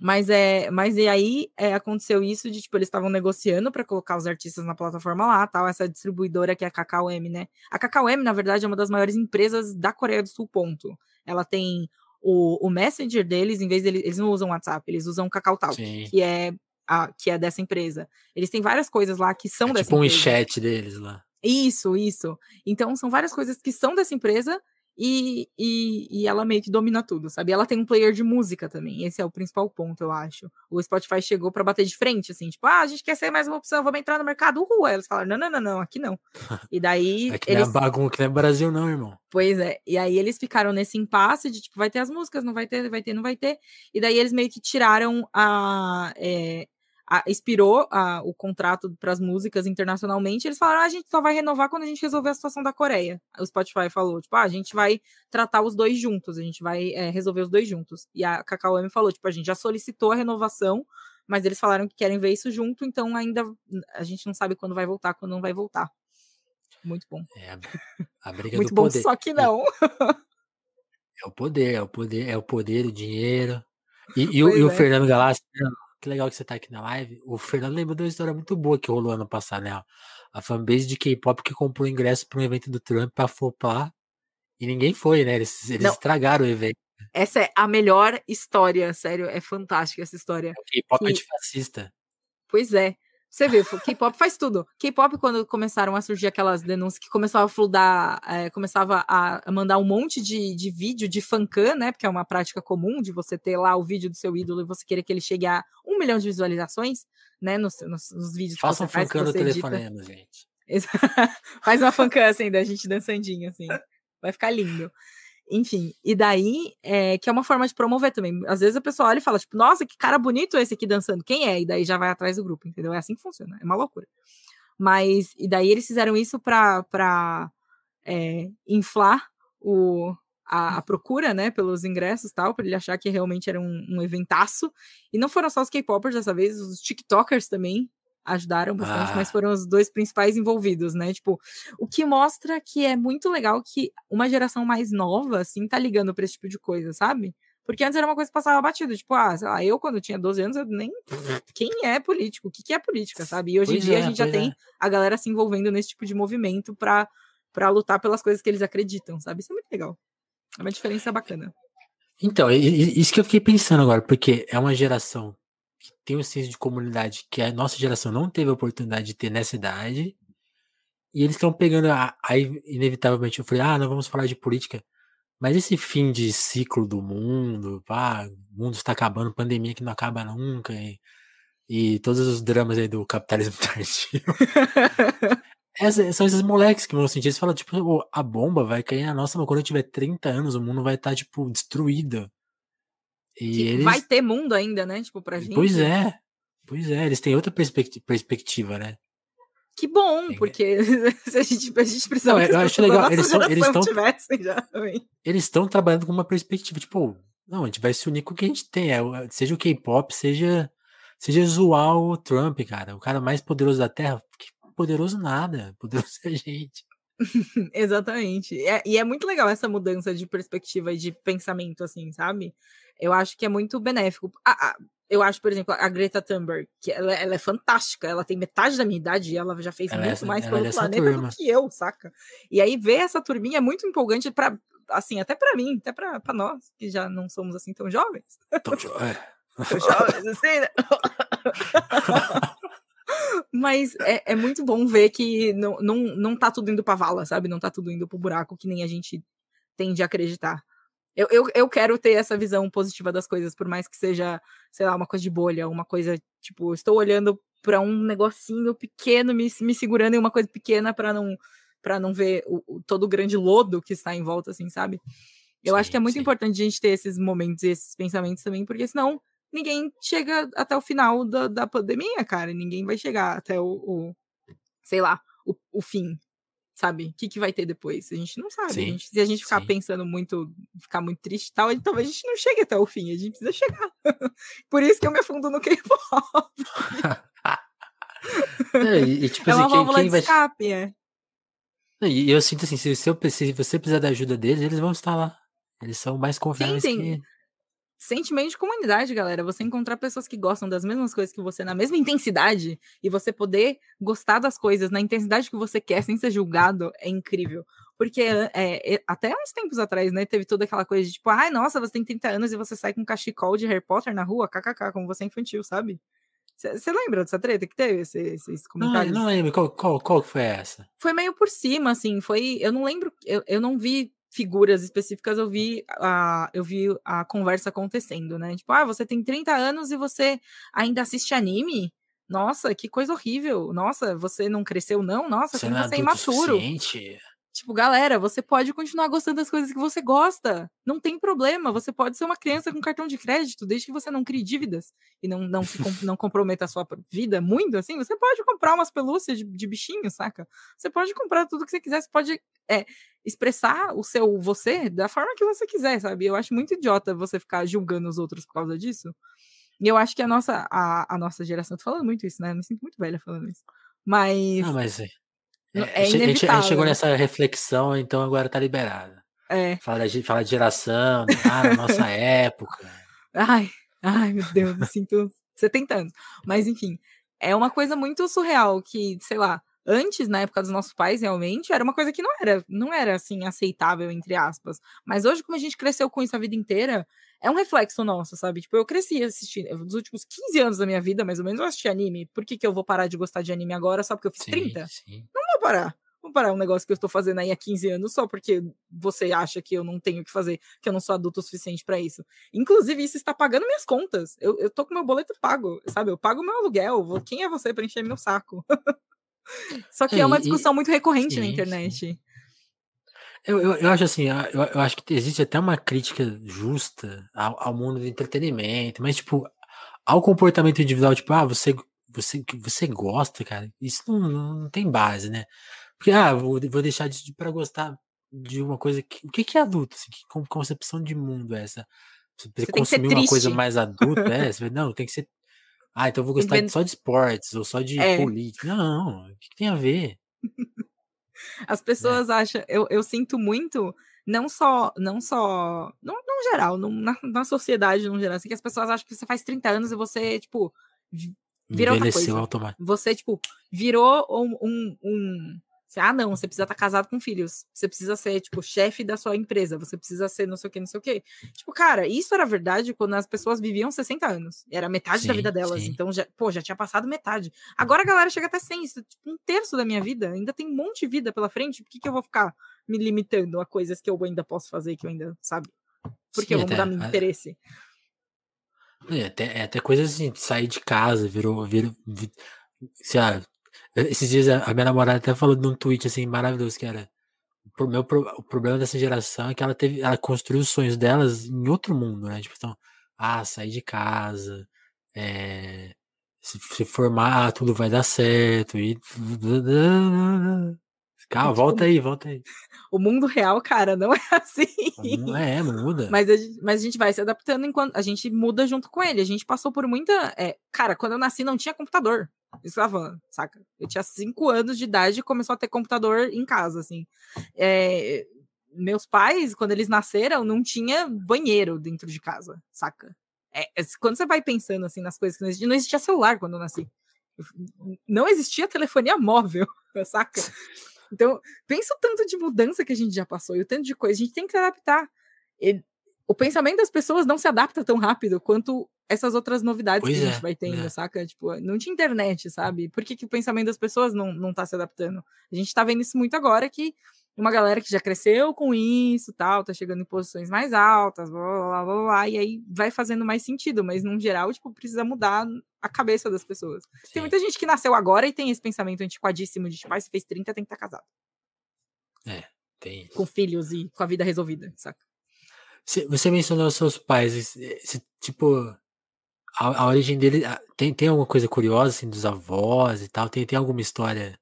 Mas é, mas e aí é, aconteceu isso de tipo eles estavam negociando para colocar os artistas na plataforma lá, tal, essa distribuidora que é a Kakao M, né? A Kakao M, na verdade, é uma das maiores empresas da Coreia do Sul, ponto. Ela tem o, o Messenger deles, em vez deles, eles não usam WhatsApp, eles usam o Kakao Talk, Sim. que é a, que é dessa empresa. Eles têm várias coisas lá que são é dessa tipo empresa. Tipo um chat deles lá. Isso, isso. Então são várias coisas que são dessa empresa e, e, e, ela meio que domina tudo, sabe? Ela tem um player de música também, esse é o principal ponto, eu acho. O Spotify chegou para bater de frente, assim, tipo, ah, a gente quer ser mais uma opção, vamos entrar no mercado, uhul. Aí eles falaram, não, não, não, não, aqui não. E daí. é que eles... não é bagunça, que não é Brasil, não, irmão. Pois é, e aí eles ficaram nesse impasse de, tipo, vai ter as músicas, não vai ter, vai ter, não vai ter. E daí eles meio que tiraram a. É, a, expirou a, o contrato para as músicas internacionalmente, eles falaram: ah, a gente só vai renovar quando a gente resolver a situação da Coreia. O Spotify falou: tipo, ah, a gente vai tratar os dois juntos, a gente vai é, resolver os dois juntos. E a Kakao M falou: tipo, a gente já solicitou a renovação, mas eles falaram que querem ver isso junto, então ainda a gente não sabe quando vai voltar, quando não vai voltar. Muito bom. É a, briga Muito do bom, poder. Só que não. É o poder, é o poder, é o poder, o dinheiro. E, e, o, e o, é. Fernando Galassi, que legal que você tá aqui na live. O Fernando lembrou de uma história muito boa que rolou ano passado, né? A fanbase de K-pop que comprou ingresso para um evento do Trump pra flopar e ninguém foi, né? Eles, eles estragaram o evento. Essa é a melhor história, sério, é fantástica essa história. K-pop que... antifascista. Pois é. Você vê, K-pop faz tudo. K-pop, quando começaram a surgir aquelas denúncias que começava a fludar, é, começava a mandar um monte de, de vídeo de fancam, né? Porque é uma prática comum de você ter lá o vídeo do seu ídolo e você querer que ele chegue a um milhão de visualizações, né? Nos, nos, nos vídeos Faça que você um faz. Faça um telefonema, gente. faz uma fancam assim, da gente dançandinho, assim. Vai ficar lindo. Enfim, e daí, é, que é uma forma de promover também. Às vezes a pessoa olha e fala, tipo, nossa, que cara bonito esse aqui dançando. Quem é? E daí já vai atrás do grupo, entendeu? É assim que funciona. É uma loucura. Mas, e daí eles fizeram isso para é, inflar o, a, a, procura, né, pelos ingressos tal, para ele achar que realmente era um, um eventaço. E não foram só os K-popers dessa vez, os TikTokers também ajudaram bastante, ah. mas foram os dois principais envolvidos, né? Tipo, o que mostra que é muito legal que uma geração mais nova, assim, tá ligando pra esse tipo de coisa, sabe? Porque antes era uma coisa que passava batido, tipo, ah, sei lá, eu quando tinha 12 anos, eu nem. Quem é político? O que, que é política, sabe? E hoje pois em dia é, a gente já é. tem a galera se envolvendo nesse tipo de movimento para para lutar pelas coisas que eles acreditam, sabe? Isso é muito legal. É uma diferença bacana. Então, isso que eu fiquei pensando agora, porque é uma geração que tem um senso de comunidade que a nossa geração não teve a oportunidade de ter nessa idade, e eles estão pegando, aí inevitavelmente eu falei, ah, não vamos falar de política, mas esse fim de ciclo do mundo, pá, o mundo está acabando, pandemia que não acaba nunca, e, e todos os dramas aí do capitalismo tardio. Essa, são esses moleques que vão sentir. Eles falam, tipo, a bomba vai cair na nossa, mas quando eu tiver 30 anos, o mundo vai estar, tá, tipo, destruído. E eles... Vai ter mundo ainda, né? Tipo, pra gente. Pois é. Pois é, eles têm outra perspectiva, perspectiva né? Que bom, porque se a gente, a gente precisa. Não, eu acho legal. Eles estão. Eles estão eles estão trabalhando com uma perspectiva, tipo, não, a gente vai se unir com o que a gente tem. É, seja o K-pop, seja, seja zoar o Trump, cara. O cara mais poderoso da Terra. Que poderoso nada. Poderoso é a gente. Exatamente. É, e é muito legal essa mudança de perspectiva e de pensamento, assim, sabe? Eu acho que é muito benéfico. Ah, ah, eu acho, por exemplo, a Greta Thunberg, que ela, ela, é fantástica, ela tem metade da minha idade e ela já fez ela é muito é, mais pelo é planeta turma. do que eu, saca? E aí ver essa turminha é muito empolgante para assim, até para mim, até para nós, que já não somos assim tão jovens. Tão, jo é. tão jovens, assim, né? Mas é, é, muito bom ver que não, não, não tá tudo indo pra vala, sabe? Não tá tudo indo pro buraco que nem a gente tende a acreditar. Eu, eu, eu quero ter essa visão positiva das coisas, por mais que seja, sei lá, uma coisa de bolha, uma coisa, tipo, estou olhando para um negocinho pequeno, me, me segurando em uma coisa pequena para não para não ver o, o, todo o grande lodo que está em volta, assim, sabe? Eu sim, acho que é muito sim. importante a gente ter esses momentos e esses pensamentos também, porque senão ninguém chega até o final da, da pandemia, cara. Ninguém vai chegar até o, o sei lá, o, o fim sabe? O que, que vai ter depois? A gente não sabe. Sim, a gente, se a gente ficar sim. pensando muito, ficar muito triste e tal, talvez a gente não chegue até o fim. A gente precisa chegar. Por isso que eu me afundo no K-pop. é, e, tipo, é assim, uma quem, quem de vai... escape, é. E eu sinto assim, se, se, eu, se você precisar da ajuda deles, eles vão estar lá. Eles são mais confiáveis que sentimento de comunidade, galera. Você encontrar pessoas que gostam das mesmas coisas que você na mesma intensidade e você poder gostar das coisas na intensidade que você quer sem ser julgado é incrível. Porque é, é, até uns tempos atrás, né, teve toda aquela coisa de tipo, ai, nossa, você tem 30 anos e você sai com um cachecol de Harry Potter na rua, kkk, como você é infantil, sabe? Você lembra dessa treta que teve, esse, esses comentários? Não, não lembro. Qual, qual, qual foi essa? Foi meio por cima, assim. Foi. Eu não lembro. Eu, eu não vi figuras específicas, eu vi a, eu vi a conversa acontecendo, né? Tipo, ah, você tem 30 anos e você ainda assiste anime? Nossa, que coisa horrível. Nossa, você não cresceu, não? Nossa, você você é imaturo. Suficiente. Tipo, galera, você pode continuar gostando das coisas que você gosta. Não tem problema. Você pode ser uma criança com cartão de crédito, desde que você não crie dívidas e não, não, se, não comprometa a sua vida muito, assim. Você pode comprar umas pelúcias de, de bichinho, saca? Você pode comprar tudo que você quiser. Você pode é, expressar o seu você da forma que você quiser, sabe? Eu acho muito idiota você ficar julgando os outros por causa disso. E eu acho que a nossa, a, a nossa geração, tô falando muito isso, né? Eu me sinto muito velha falando isso. Mas. Não, mas é, é, é a, gente, a gente chegou nessa reflexão, então agora tá liberada. É. Fala de, fala de geração, ah, na nossa época. Ai, ai, meu Deus, me sinto 70 anos. Mas enfim, é uma coisa muito surreal que, sei lá, antes, na época dos nossos pais, realmente, era uma coisa que não era, não era assim, aceitável, entre aspas. Mas hoje, como a gente cresceu com isso a vida inteira, é um reflexo nosso, sabe? Tipo, eu cresci assistindo, nos últimos 15 anos da minha vida, mais ou menos, eu assisti anime. Por que, que eu vou parar de gostar de anime agora só porque eu fiz sim, 30? Sim. Não vou parar. Vou parar um negócio que eu estou fazendo aí há 15 anos só porque você acha que eu não tenho o que fazer, que eu não sou adulto o suficiente para isso. Inclusive, isso está pagando minhas contas. Eu, eu tô com meu boleto pago, sabe? Eu pago meu aluguel. Quem é você para encher meu saco? Só que é, é uma discussão e, muito recorrente sim, na internet. Eu, eu, eu, acho assim, eu, eu, acho que existe até uma crítica justa ao, ao, mundo do entretenimento, mas tipo, ao comportamento individual, tipo, ah, você, você, que você gosta, cara, isso não, não tem base, né? Porque, ah, vou, vou deixar de para gostar de uma coisa que. O que, que é adulto? Assim, que concepção de mundo é essa? Você, você consumir uma coisa mais adulta, é? Você, não, tem que ser. Ah, então eu vou gostar só de esportes ou só de é. política. Não, o que, que, tem a ver? As é. pessoas é. acham, eu, eu sinto muito, não só, não só, no, no geral, na, na sociedade no geral, assim, que as pessoas acham que você faz 30 anos e você, tipo, virou coisa. Automático. Você, tipo, virou um, um, um ah, não, você precisa estar tá casado com filhos. Você precisa ser, tipo, chefe da sua empresa. Você precisa ser não sei o que, não sei o que. Tipo, cara, isso era verdade quando as pessoas viviam 60 anos. Era metade sim, da vida delas. Sim. Então, já, pô, já tinha passado metade. Agora a galera chega até 100. Isso, tipo, um terço da minha vida. Ainda tem um monte de vida pela frente. Por que, que eu vou ficar me limitando a coisas que eu ainda posso fazer, que eu ainda, sabe? Porque sim, eu vou mudar meu interesse. É até, é até coisa assim, sair de casa, virou, virou, virou se a esses dias a minha namorada até falou num tweet assim maravilhoso que era o, meu, o problema dessa geração é que ela teve, ela construiu os sonhos delas em outro mundo, né? Tipo, então, ah, sair de casa, é, se, se formar, tudo vai dar certo e Calma, volta aí, volta aí. O mundo real, cara, não é assim. Não é, muda. Mas a, mas a gente vai se adaptando enquanto a gente muda junto com ele. A gente passou por muita. É, cara, quando eu nasci não tinha computador. Isso que eu falando, saca? Eu tinha cinco anos de idade e começou a ter computador em casa, assim. É, meus pais, quando eles nasceram, não tinha banheiro dentro de casa, saca? É, é quando você vai pensando assim nas coisas que não existiam, não existia celular quando eu nasci. Não existia telefonia móvel, saca? Então, pensa o tanto de mudança que a gente já passou e o tanto de coisa. A gente tem que se adaptar. E, o pensamento das pessoas não se adapta tão rápido quanto essas outras novidades pois que a gente é, vai tendo, é. saca? Tipo, não tinha internet, sabe? Por que, que o pensamento das pessoas não, não tá se adaptando? A gente tá vendo isso muito agora que uma galera que já cresceu com isso, tal, tá chegando em posições mais altas, blá, blá, blá, blá, e aí vai fazendo mais sentido, mas no geral, tipo, precisa mudar a cabeça das pessoas. Tem muita gente que nasceu agora e tem esse pensamento antiquadíssimo de, tipo, ah, se fez 30, tem que estar tá casado. É, tem. Com filhos e com a vida resolvida, saca? Você mencionou seus pais, tipo, a, a origem dele tem, tem alguma coisa curiosa assim dos avós e tal? Tem, tem alguma história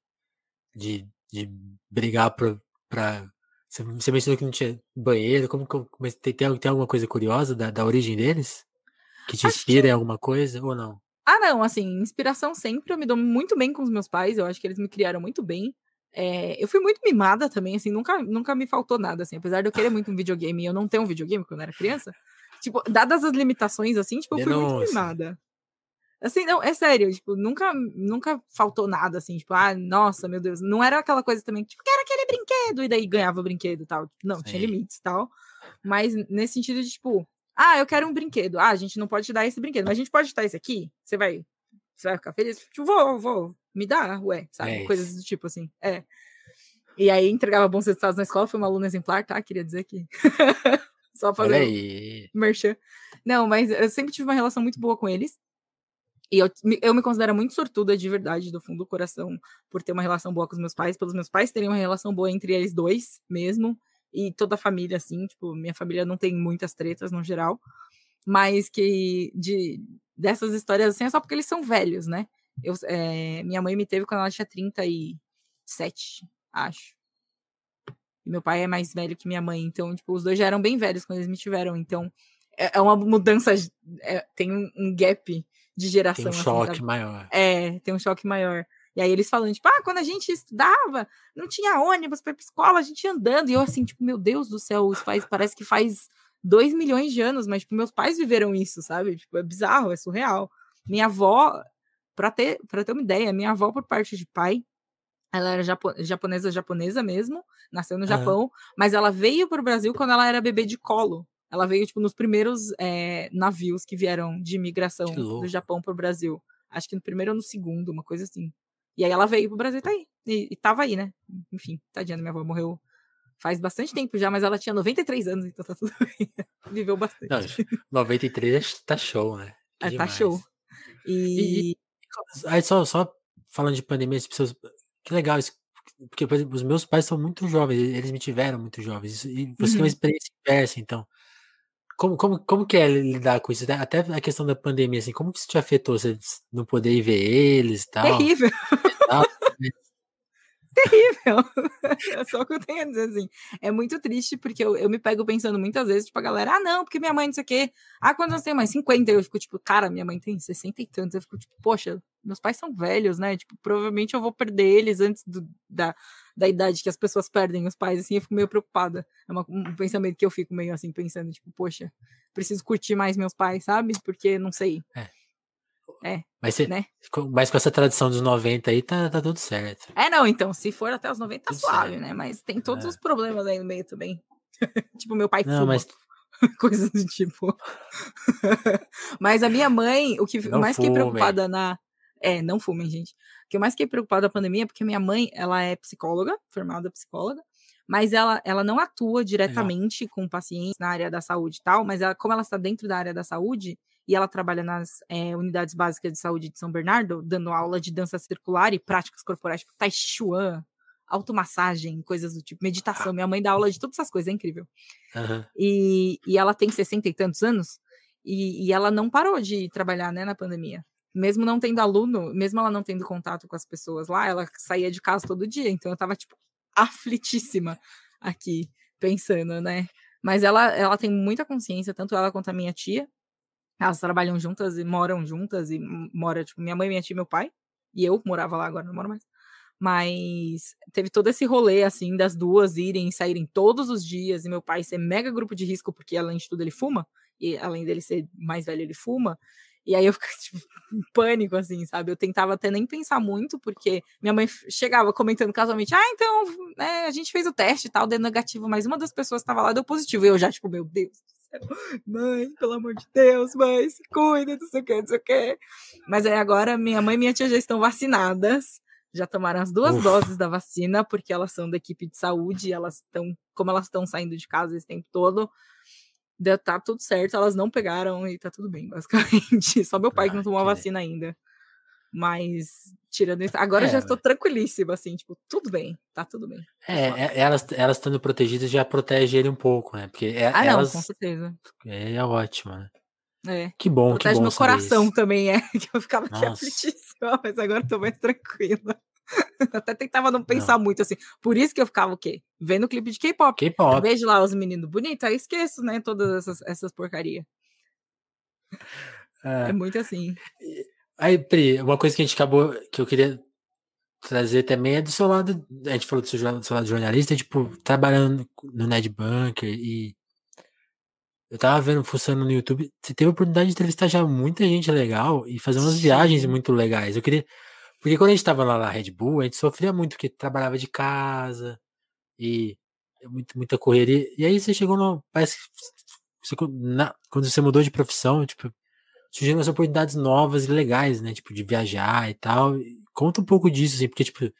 de, de brigar pra, pra. Você mencionou que não tinha banheiro, como, como tem, tem, alguma coisa curiosa da, da origem deles? Que te inspira que... em alguma coisa ou não? Ah, não, assim, inspiração sempre. Eu me dou muito bem com os meus pais, eu acho que eles me criaram muito bem. É, eu fui muito mimada também, assim, nunca, nunca me faltou nada, assim, apesar de eu querer muito um videogame e eu não ter um videogame quando eu era criança, Tipo, dadas as limitações, assim, tipo, eu fui muito mimada. Assim, não, é sério, tipo, nunca, nunca faltou nada, assim, tipo, ah, nossa, meu Deus. Não era aquela coisa também, tipo, quero aquele brinquedo, e daí ganhava o brinquedo e tal. Não, Sim. tinha limites e tal. Mas nesse sentido de, tipo, ah, eu quero um brinquedo. Ah, a gente não pode te dar esse brinquedo, mas a gente pode te dar esse aqui? Você vai, você vai ficar feliz? Tipo, vou, vou, me dá, ué, sabe? É Coisas do tipo, assim, é. E aí entregava bons resultados na escola, foi uma aluna exemplar, tá? Queria dizer que Só fazer merchan. Não, mas eu sempre tive uma relação muito boa com eles. E eu, eu me considero muito sortuda de verdade, do fundo do coração, por ter uma relação boa com os meus pais, pelos meus pais terem uma relação boa entre eles dois mesmo, e toda a família, assim, tipo, minha família não tem muitas tretas no geral, mas que de dessas histórias assim é só porque eles são velhos, né? Eu, é, minha mãe me teve quando ela tinha 37, acho. E meu pai é mais velho que minha mãe, então, tipo, os dois já eram bem velhos quando eles me tiveram. Então, é, é uma mudança, é, tem um, um, gap de geração. Tem um assim, choque sabe? maior. É, tem um choque maior. E aí eles falando, tipo, ah, quando a gente estudava, não tinha ônibus para escola, a gente ia andando. E eu assim, tipo, meu Deus do céu, isso faz, parece que faz dois milhões de anos, mas, tipo, meus pais viveram isso, sabe? Tipo, é bizarro, é surreal. Minha avó, para ter, pra ter uma ideia, minha avó, por parte de pai, ela era japo japonesa, japonesa mesmo, nasceu no Japão, mas ela veio para o Brasil quando ela era bebê de colo. Ela veio, tipo, nos primeiros é, navios que vieram de imigração do Japão para o Brasil. Acho que no primeiro ou no segundo, uma coisa assim. E aí ela veio pro Brasil e tá aí. E, e tava aí, né? Enfim, tadinha, minha avó morreu faz bastante tempo já, mas ela tinha 93 anos, então tá tudo bem. Viveu bastante. Não, 93 tá show, né? É, tá show. E... e... Aí só, só falando de pandemia, as pessoas que legal isso. Porque, por exemplo, os meus pais são muito jovens, eles me tiveram muito jovens. E você uhum. tem uma uhum. experiência inversa, então. Como, como, como que é lidar com isso? Até a questão da pandemia, assim, como que isso te afetou? Você não poder ir ver eles e tal? Terrível. Terrível. É só o que eu tenho a dizer, assim. É muito triste, porque eu, eu me pego pensando muitas vezes, tipo, a galera, ah, não, porque minha mãe não sei o quê. Ah, quando você tem mais 50? Eu fico, tipo, cara, minha mãe tem 60 e tantos. Eu fico, tipo, poxa, meus pais são velhos, né? Tipo, provavelmente eu vou perder eles antes do, da, da idade que as pessoas perdem os pais, assim, eu fico meio preocupada. É uma, um pensamento que eu fico meio assim, pensando, tipo, poxa, preciso curtir mais meus pais, sabe? Porque não sei. É. É. Mas, você, né? mas com essa tradição dos 90 aí, tá, tá tudo certo. É, não, então, se for até os 90, tá suave, certo. né? Mas tem todos é. os problemas aí no meio também. tipo, meu pai não, fuma. Mas... Coisas do tipo. mas a minha mãe, o que não mais fiquei preocupada na. É, não fumem, gente. O que eu mais fiquei preocupada da pandemia é porque minha mãe, ela é psicóloga, formada psicóloga, mas ela, ela não atua diretamente Legal. com pacientes na área da saúde e tal, mas ela, como ela está dentro da área da saúde e ela trabalha nas é, unidades básicas de saúde de São Bernardo, dando aula de dança circular e práticas corporais, tipo Tai Chuan, automassagem, coisas do tipo, meditação. Minha mãe dá aula de todas essas coisas, é incrível. Uhum. E, e ela tem 60 e tantos anos, e, e ela não parou de trabalhar né, na pandemia mesmo não tendo aluno, mesmo ela não tendo contato com as pessoas lá, ela saía de casa todo dia. Então eu tava, tipo, aflitíssima aqui, pensando, né? Mas ela, ela tem muita consciência, tanto ela quanto a minha tia. Elas trabalham juntas e moram juntas, e mora, tipo, minha mãe, minha tia e meu pai. E eu morava lá, agora não moro mais. Mas teve todo esse rolê, assim, das duas irem e saírem todos os dias, e meu pai ser mega grupo de risco, porque além de tudo ele fuma, e além dele ser mais velho, ele fuma. E aí eu ficava, tipo, em pânico, assim, sabe? Eu tentava até nem pensar muito, porque minha mãe chegava comentando casualmente, ah, então, né, a gente fez o teste e tal, deu negativo, mas uma das pessoas estava lá deu positivo. E eu já, tipo, meu Deus do céu, mãe, pelo amor de Deus, mãe, se cuida, não sei o que, não sei o que. Mas aí agora minha mãe e minha tia já estão vacinadas, já tomaram as duas doses da vacina, porque elas são da equipe de saúde, elas estão, como elas estão saindo de casa esse tempo todo, tá tudo certo, elas não pegaram e tá tudo bem, basicamente. Só meu pai ah, que não tomou a vacina ainda. Mas, tirando isso, agora é, já estou tranquilíssima, assim, tipo, tudo bem, tá tudo bem. É, é elas, elas estando protegidas já protege ele um pouco, né? Porque é, ah, elas, não, com certeza. É, é ótimo, né? É. Que bom, Protege que bom. meu coração isso. também, é. Que eu ficava aqui aflitíssima, mas agora tô mais tranquila. Até tentava não pensar não. muito assim. Por isso que eu ficava o quê? Vendo clipe de K-pop. K-pop. Vejo lá os meninos bonitos, aí esqueço, né? Todas essas, essas porcarias. É. é muito assim. Aí, Pri, uma coisa que a gente acabou, que eu queria trazer também é do seu lado. A gente falou do seu, do seu lado jornalista, tipo, trabalhando no Nedbunker e. Eu tava vendo, funcionando no YouTube. Você teve a oportunidade de entrevistar já muita gente legal e fazer umas Sim. viagens muito legais. Eu queria porque quando a gente tava lá na Red Bull, a gente sofria muito, porque trabalhava de casa e muito, muita correria. E aí você chegou no. Parece que você, na, quando você mudou de profissão, tipo, surgiram as oportunidades novas e legais, né? Tipo, de viajar e tal. Conta um pouco disso, assim, porque, tipo,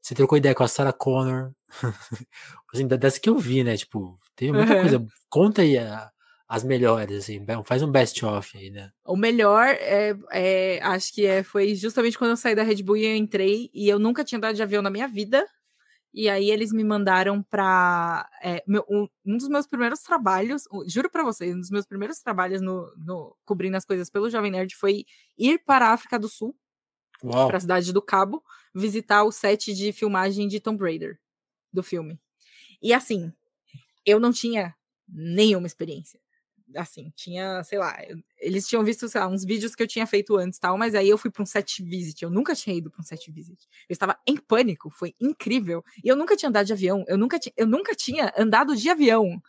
você trocou ideia com a Sarah Connor. assim, dessa que eu vi, né? Tipo, teve muita uhum. coisa. Conta aí a, as melhores, assim, faz um best-of aí, né? O melhor, é, é, acho que é, foi justamente quando eu saí da Red Bull e eu entrei, e eu nunca tinha andado de avião na minha vida, e aí eles me mandaram para é, um, um, dos meus primeiros trabalhos, juro para vocês, um dos meus primeiros trabalhos no, no, cobrindo as coisas pelo Jovem Nerd foi ir para a África do Sul, para a cidade do Cabo, visitar o set de filmagem de Tomb Raider, do filme. E assim, eu não tinha nenhuma experiência assim, tinha, sei lá, eles tinham visto, sei lá, uns vídeos que eu tinha feito antes tal, mas aí eu fui para um set visit, eu nunca tinha ido para um set visit. Eu estava em pânico, foi incrível. E eu nunca tinha andado de avião, eu nunca, eu nunca tinha andado de avião.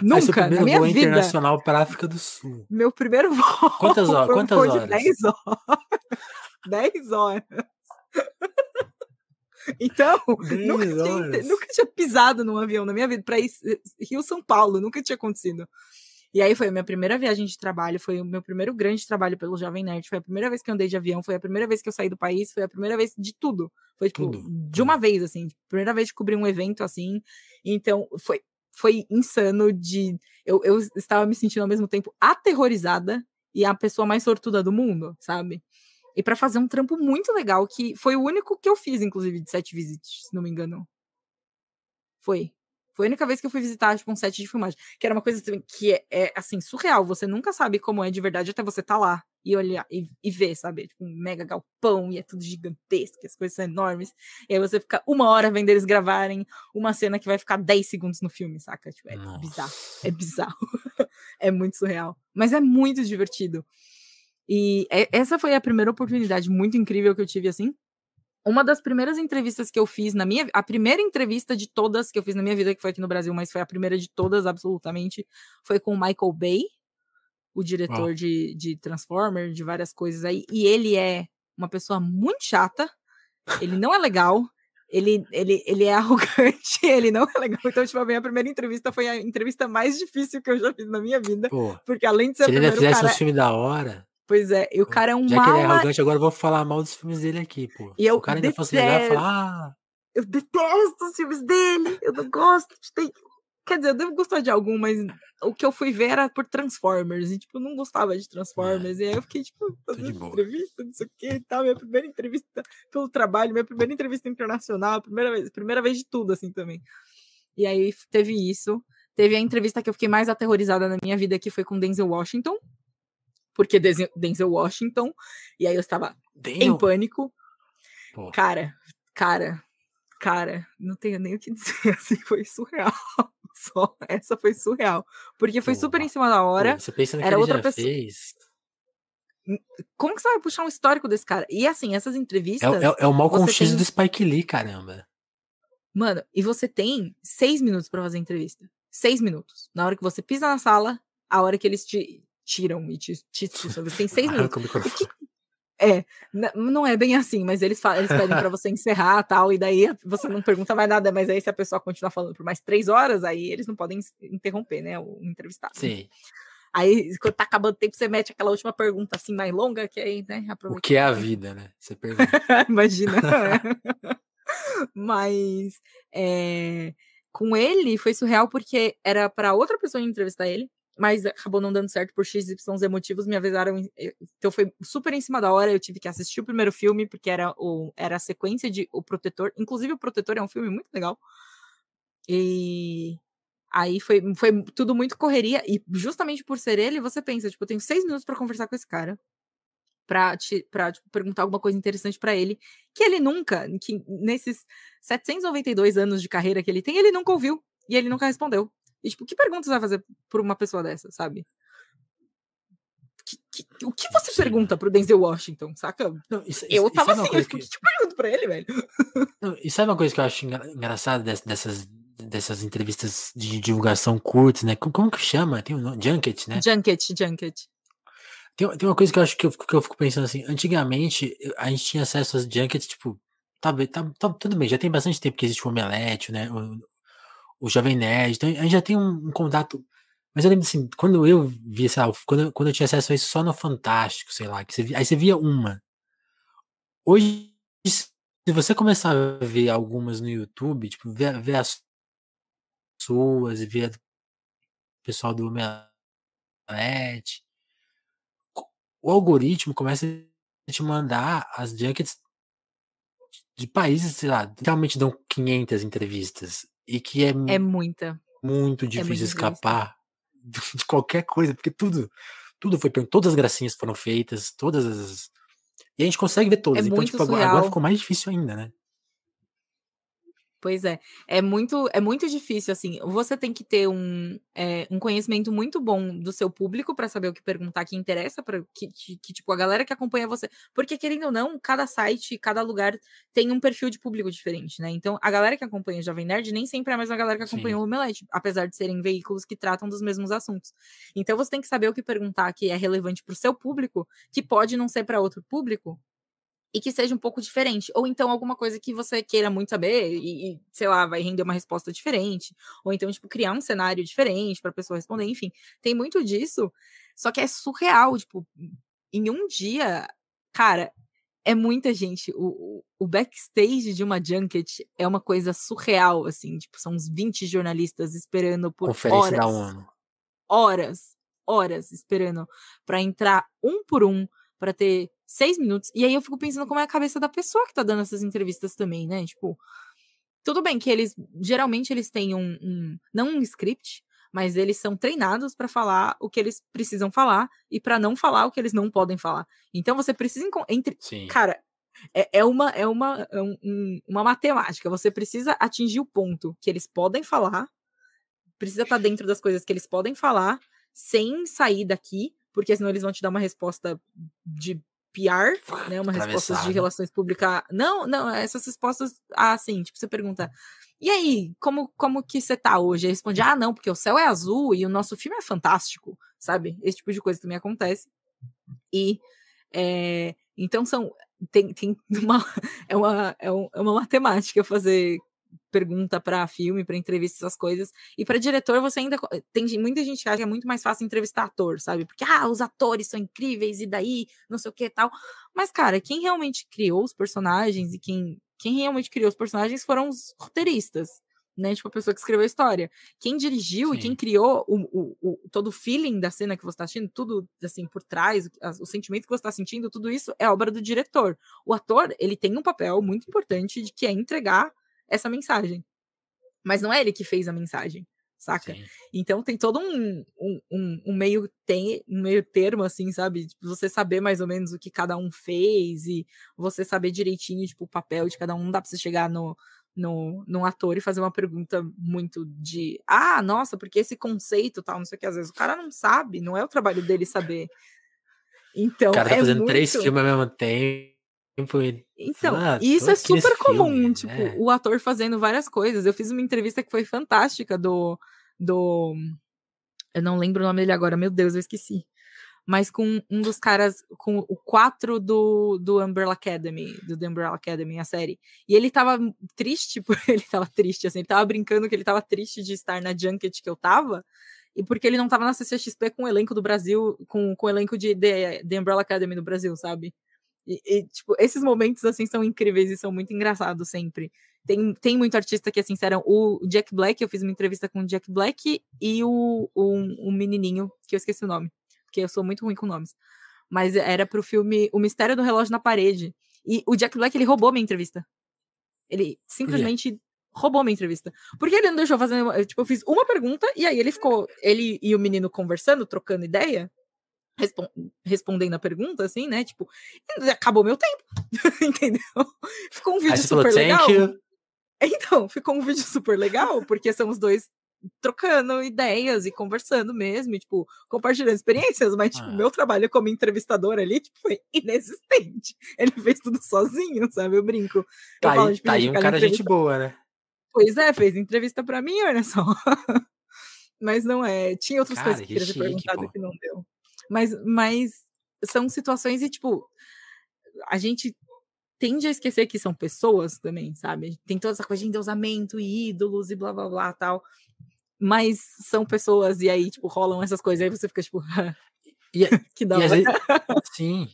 Nunca, na minha voo vida. internacional para África do Sul. Meu primeiro voo. Quantas horas? Um Quantas horas? 10 horas. 10 horas. Então, nunca tinha, nunca tinha, pisado num avião na minha vida para ir Rio São Paulo, nunca tinha acontecido. E aí foi a minha primeira viagem de trabalho, foi o meu primeiro grande trabalho pelo Jovem Nerd, foi a primeira vez que eu andei de avião, foi a primeira vez que eu saí do país, foi a primeira vez de tudo. Foi tipo, tudo. de uma vez, assim, primeira vez de cobrir um evento assim. Então, foi, foi insano de. Eu, eu estava me sentindo ao mesmo tempo aterrorizada e a pessoa mais sortuda do mundo, sabe? E para fazer um trampo muito legal, que foi o único que eu fiz, inclusive, de sete visitas, se não me engano. Foi. Foi a única vez que eu fui visitar, tipo, um set de filmagem. Que era uma coisa assim, que é, é, assim, surreal. Você nunca sabe como é de verdade até você tá lá e olhar e, e ver, sabe? Tipo, um mega galpão e é tudo gigantesco, as coisas são enormes. E aí você fica uma hora vendo eles gravarem uma cena que vai ficar 10 segundos no filme, saca? Tipo, é Nossa. bizarro. É bizarro. é muito surreal. Mas é muito divertido. E é, essa foi a primeira oportunidade muito incrível que eu tive, assim. Uma das primeiras entrevistas que eu fiz na minha a primeira entrevista de todas que eu fiz na minha vida, que foi aqui no Brasil, mas foi a primeira de todas, absolutamente, foi com o Michael Bay, o diretor oh. de, de Transformer, de várias coisas aí. E ele é uma pessoa muito chata, ele não é legal, ele, ele, ele é arrogante, ele não é legal. Então, tipo, a minha primeira entrevista foi a entrevista mais difícil que eu já fiz na minha vida. Pô, porque além de ser se ele fizesse cara... um filme da hora. Pois é, e o cara é um Já mal... que ele é arrogante, agora eu vou falar mal dos filmes dele aqui, pô. E eu o cara ainda detesto... fosse legal, falar... Ah... Eu detesto os filmes dele, eu não gosto de ter... Quer dizer, eu devo gostar de algum, mas o que eu fui ver era por Transformers, e, tipo, eu não gostava de Transformers, é. e aí eu fiquei, tipo, fazendo entrevista, não sei o que e tal, minha primeira entrevista pelo trabalho, minha primeira entrevista internacional, primeira vez, primeira vez de tudo, assim, também. E aí teve isso, teve a entrevista que eu fiquei mais aterrorizada na minha vida, que foi com Denzel Washington, porque Denzel Washington, e aí eu estava em pânico. Pô. Cara, cara, cara, não tenho nem o que dizer, assim, foi surreal. Só essa foi surreal, porque foi Pô. super em cima da hora. Pô, você pensa era outra pessoa. Fez. Como que você vai puxar um histórico desse cara? E assim, essas entrevistas. É, é, é o Malcolm X tem... do Spike Lee, caramba. Mano, e você tem seis minutos para fazer a entrevista. Seis minutos. Na hora que você pisa na sala, a hora que eles te tiram e te, te, te Você tem seis minutos. Que, é, não é bem assim, mas eles, falam, eles pedem para você encerrar tal, e daí você não pergunta mais nada, mas aí se a pessoa continuar falando por mais três horas, aí eles não podem interromper, né, o entrevistado. Sim. Aí, quando tá acabando o tempo, você mete aquela última pergunta assim mais longa, que aí, né, aproveita. O que é a vida, né? Você pergunta. Imagina. É. mas é, com ele foi surreal porque era para outra pessoa entrevistar ele mas acabou não dando certo por XYZ motivos, me avisaram, eh, então foi super em cima da hora, eu tive que assistir o primeiro filme, porque era, o, era a sequência de O Protetor, inclusive O Protetor é um filme muito legal, e aí foi, foi tudo muito correria, e justamente por ser ele, você pensa, tipo, eu tenho seis minutos para conversar com esse cara, pra, te, pra tipo, perguntar alguma coisa interessante para ele, que ele nunca, que nesses 792 anos de carreira que ele tem, ele nunca ouviu, e ele nunca respondeu. E, tipo, que perguntas você vai fazer por uma pessoa dessa, sabe? Que, que, o que você Sim. pergunta pro Denzel Washington, saca? Não, isso, eu tava assim, eu, que... que pergunto pra ele, velho? Não, e sabe uma coisa que eu acho engraçada dessas, dessas entrevistas de divulgação curtas, né? Como, como que chama? Tem um nome? Junket, né? Junket, Junket. Tem, tem uma coisa que eu acho que eu, que eu fico pensando assim, antigamente a gente tinha acesso às junkets, tipo, tá, tá, tá, tudo bem, já tem bastante tempo que existe o Omelete, né? O, o Jovem Nerd, então a gente já tem um, um contato. Mas eu lembro assim, quando eu via, sei lá, quando, quando eu tinha acesso a isso só no Fantástico, sei lá, que você via, aí você via uma. Hoje, se você começar a ver algumas no YouTube, tipo, ver, ver as suas e ver o pessoal do Omelete, o algoritmo começa a te mandar as junkets de países, sei lá, realmente dão 500 entrevistas. E que é, é muita. Muito é difícil é escapar de qualquer coisa, porque tudo, tudo foi todas as gracinhas foram feitas, todas as. E a gente consegue ver todas. É então, tipo, surreal. agora ficou mais difícil ainda, né? Pois é, é muito, é muito difícil, assim, você tem que ter um, é, um conhecimento muito bom do seu público para saber o que perguntar que interessa, para que, que, que, tipo, a galera que acompanha você, porque querendo ou não, cada site, cada lugar tem um perfil de público diferente, né, então a galera que acompanha o Jovem Nerd nem sempre é a mesma galera que acompanha Sim. o Omelete, apesar de serem veículos que tratam dos mesmos assuntos, então você tem que saber o que perguntar que é relevante para o seu público, que pode não ser para outro público, e que seja um pouco diferente. Ou então alguma coisa que você queira muito saber e, e sei lá, vai render uma resposta diferente. Ou então, tipo, criar um cenário diferente para a pessoa responder. Enfim, tem muito disso. Só que é surreal, tipo, em um dia, cara, é muita gente. O, o backstage de uma junket é uma coisa surreal, assim. Tipo, são uns 20 jornalistas esperando por Conferência horas. ONU. Horas, horas esperando para entrar um por um, para ter seis minutos. E aí eu fico pensando como é a cabeça da pessoa que tá dando essas entrevistas também, né? Tipo, tudo bem que eles, geralmente, eles têm um, um não um script, mas eles são treinados para falar o que eles precisam falar e para não falar o que eles não podem falar. Então você precisa entre, Sim. cara, é, é uma é uma é um, uma matemática. Você precisa atingir o ponto que eles podem falar, precisa estar tá dentro das coisas que eles podem falar sem sair daqui, porque senão eles vão te dar uma resposta de PR, né? Uma resposta de relações públicas. Não, não, essas respostas assim, tipo, você pergunta. E aí, como, como que você tá hoje? Aí responde, ah, não, porque o céu é azul e o nosso filme é fantástico, sabe? Esse tipo de coisa também acontece. E é, então são. Tem, tem uma. É uma, é, um, é uma matemática fazer pergunta para filme, para entrevista, essas coisas. E para diretor, você ainda tem muita gente que acha que é muito mais fácil entrevistar ator, sabe? Porque ah, os atores são incríveis e daí, não sei o que tal. Mas cara, quem realmente criou os personagens e quem quem realmente criou os personagens foram os roteiristas, né? Tipo, a pessoa que escreveu a história. Quem dirigiu Sim. e quem criou o, o, o, todo o feeling da cena que você está assistindo, tudo assim por trás, o, o sentimento que você está sentindo, tudo isso é obra do diretor. O ator, ele tem um papel muito importante de que é entregar essa mensagem. Mas não é ele que fez a mensagem, saca? Sim. Então tem todo um, um, um, um, meio tem, um meio termo, assim, sabe? Tipo, você saber mais ou menos o que cada um fez e você saber direitinho, tipo, o papel de cada um. Não dá pra você chegar no, no, no ator e fazer uma pergunta muito de ah, nossa, porque esse conceito tal, não sei o que, às vezes o cara não sabe, não é o trabalho dele saber. Então, o cara tá é fazendo muito... três filmes ao mesmo tempo então, ah, isso é super comum, filme, tipo, né? o ator fazendo várias coisas. Eu fiz uma entrevista que foi fantástica do. do eu não lembro o nome dele agora, meu Deus, eu esqueci. Mas com um dos caras, com o 4 do, do Umbrella Academy, do The Umbrella Academy, a série. E ele tava triste, porque ele tava triste, assim, ele tava brincando que ele tava triste de estar na junket que eu tava, e porque ele não tava na CCXP com o elenco do Brasil, com, com o elenco de The, The Umbrella Academy do Brasil, sabe? E, e, tipo, esses momentos, assim, são incríveis e são muito engraçados sempre. Tem, tem muito artista que, assim, serão o Jack Black, eu fiz uma entrevista com o Jack Black e o, o, o menininho, que eu esqueci o nome, porque eu sou muito ruim com nomes. Mas era pro filme O Mistério do Relógio na Parede. E o Jack Black, ele roubou minha entrevista. Ele simplesmente yeah. roubou minha entrevista. Porque ele não deixou fazer. Tipo, eu fiz uma pergunta e aí ele ficou. Ele e o menino conversando, trocando ideia respondendo a pergunta, assim, né? Tipo, acabou meu tempo, entendeu? Ficou um vídeo super legal. Então, ficou um vídeo super legal, porque são os dois trocando ideias e conversando mesmo, e, tipo, compartilhando experiências, mas, tipo, ah. meu trabalho como entrevistador ali, tipo, foi inexistente. Ele fez tudo sozinho, sabe? Eu brinco. Tá, eu aí, tá aí um cara gente boa, né? Pois é, fez entrevista para mim, olha só. mas não é. Tinha outras cara, coisas que, que queria ter perguntado que não deu. Mas, mas são situações e, tipo, a gente tende a esquecer que são pessoas também, sabe? Tem toda essa coisa de endeusamento e ídolos e blá blá blá tal. Mas são pessoas, e aí, tipo, rolam essas coisas, aí você fica, tipo, e, que da hora. Vezes, sim.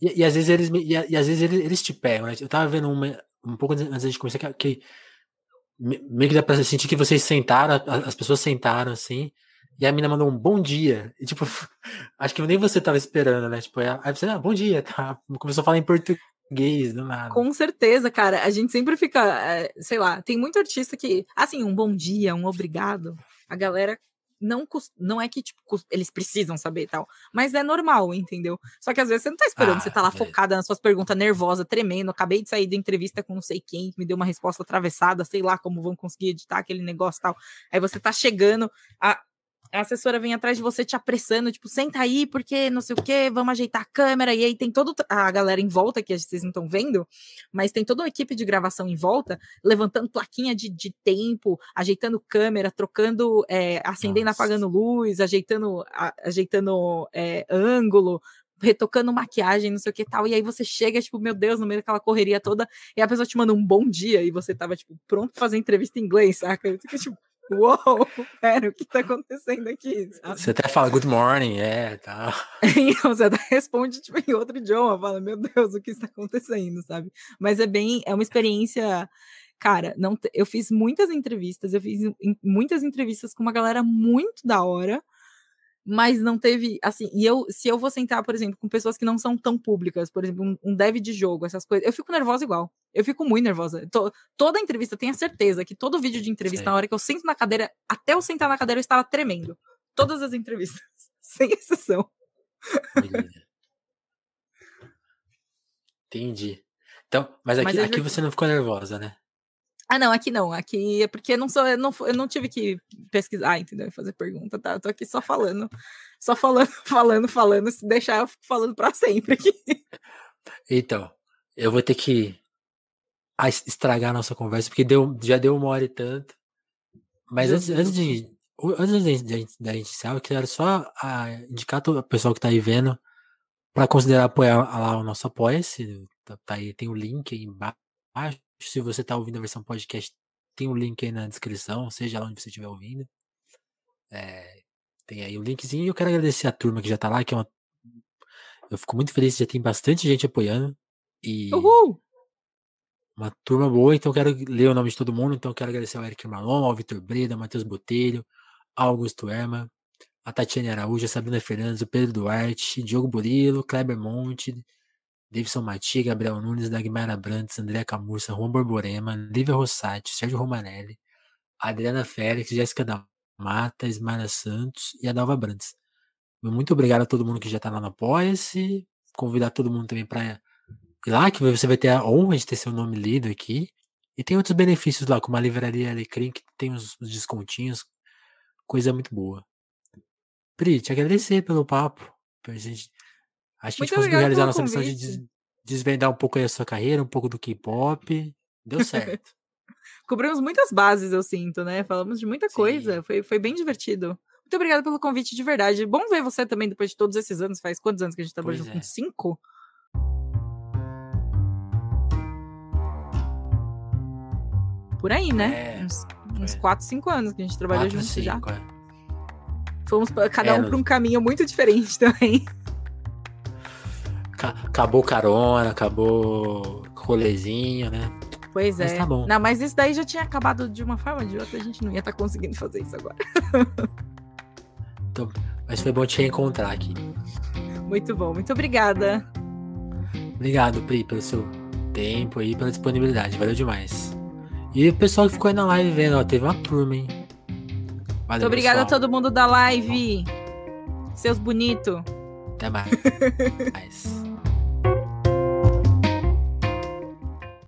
E, e, às vezes eles e, e, às vezes eles, eles te pegam, né? Eu tava vendo uma, um pouco antes de começar que, que meio que dá pra sentir que vocês sentaram, as pessoas sentaram assim, e a mina mandou um bom dia. E, tipo, acho que nem você tava esperando, né? Tipo, aí você, ah, bom dia, tá? Começou a falar em português, do nada. Com certeza, cara. A gente sempre fica, é, sei lá, tem muito artista que, assim, um bom dia, um obrigado. A galera não, não é que, tipo, eles precisam saber e tal, mas é normal, entendeu? Só que às vezes você não tá esperando, ah, você tá lá é. focada nas suas perguntas, nervosa, tremendo, acabei de sair da entrevista com não sei quem, me deu uma resposta atravessada, sei lá como vão conseguir editar aquele negócio e tal. Aí você tá chegando, a, a assessora vem atrás de você te apressando, tipo, senta aí, porque não sei o que, vamos ajeitar a câmera, e aí tem toda a galera em volta, que vocês não estão vendo, mas tem toda uma equipe de gravação em volta, levantando plaquinha de, de tempo, ajeitando câmera, trocando, é, acendendo, Nossa. apagando luz, ajeitando, a, ajeitando é, ângulo, retocando maquiagem, não sei o que tal, e aí você chega, tipo, meu Deus, no meio daquela correria toda, e a pessoa te manda um bom dia, e você tava, tipo, pronto pra fazer entrevista em inglês, saca? Eu fico, tipo, Uou, pera, o que tá acontecendo aqui? Sabe? Você até fala good morning, é, tá. você até responde tipo, em outro idioma, fala, meu Deus, o que está acontecendo, sabe? Mas é bem, é uma experiência, cara, não, eu fiz muitas entrevistas, eu fiz muitas entrevistas com uma galera muito da hora, mas não teve, assim, e eu, se eu vou sentar, por exemplo, com pessoas que não são tão públicas, por exemplo, um, um dev de jogo, essas coisas, eu fico nervosa igual. Eu fico muito nervosa. Tô, toda entrevista, tenho certeza que todo vídeo de entrevista, na hora que eu sento na cadeira, até eu sentar na cadeira, eu estava tremendo. Todas as entrevistas, sem exceção. Entendi. Então, mas aqui, mas aqui já... você não ficou nervosa, né? Ah, não, aqui não. Aqui é porque eu não sou, eu não, eu não tive que pesquisar, entendeu? Fazer pergunta, tá? Eu tô aqui só falando, só falando, falando, falando. Se deixar, eu fico falando para sempre aqui. Então, eu vou ter que estragar a nossa conversa, porque deu, já deu uma hora e tanto. Mas antes, antes de. Antes da gente, da gente iniciar, eu quero só a, indicar o pessoal que tá aí vendo para considerar apoiar lá o nosso apoia-se. Tá, tá, aí, tem o link aí embaixo se você está ouvindo a versão podcast, tem o um link aí na descrição, seja lá onde você estiver ouvindo. É, tem aí o linkzinho. E eu quero agradecer a turma que já está lá, que é uma. Eu fico muito feliz, já tem bastante gente apoiando. E. Uhul! Uma turma boa, então eu quero ler o nome de todo mundo. Então eu quero agradecer ao Eric Marlon, ao Vitor Breda, Matheus Botelho, ao Augusto Erma, a Tatiane Araújo, a Sabrina Fernandes, o Pedro Duarte, Diogo Burilo, Kleber Monte, Davidson Mati, Gabriel Nunes, Dagmar Abrantes, André Camurça, Juan Borborema, Lívia Rossati, Sérgio Romanelli, Adriana Félix, Jéssica da Mata, Ismara Santos e a Dalva Brantes. Muito obrigado a todo mundo que já está lá no Apoia-se. Convidar todo mundo também para ir lá, que você vai ter a honra de ter seu nome lido aqui. E tem outros benefícios lá, como a livraria Alecrim, que tem uns descontinhos, coisa muito boa. Pri, te agradecer pelo papo. Pra gente a gente conseguiu realizar a nossa missão de desvendar um pouco aí a sua carreira, um pouco do K-pop. Deu certo. Cobrimos muitas bases, eu sinto, né? Falamos de muita Sim. coisa. Foi, foi bem divertido. Muito obrigada pelo convite de verdade. Bom ver você também depois de todos esses anos. Faz quantos anos que a gente trabalhou junto? É. Cinco? Por aí, né? É, uns, uns quatro, cinco anos que a gente trabalhou junto cinco, já. É. Fomos cada é, um para um caminho muito diferente também acabou carona, acabou rolezinho, né? Pois mas é. Tá bom. Não, mas isso daí já tinha acabado de uma forma ou de outra, a gente não ia estar tá conseguindo fazer isso agora. então, mas foi bom te reencontrar aqui. Muito bom, muito obrigada. Obrigado, Pri, pelo seu tempo aí, pela disponibilidade, valeu demais. E o pessoal que ficou aí na live vendo, ó, teve uma turma, hein? Valeu, muito obrigada a todo mundo da live. Seus bonitos. Até mais.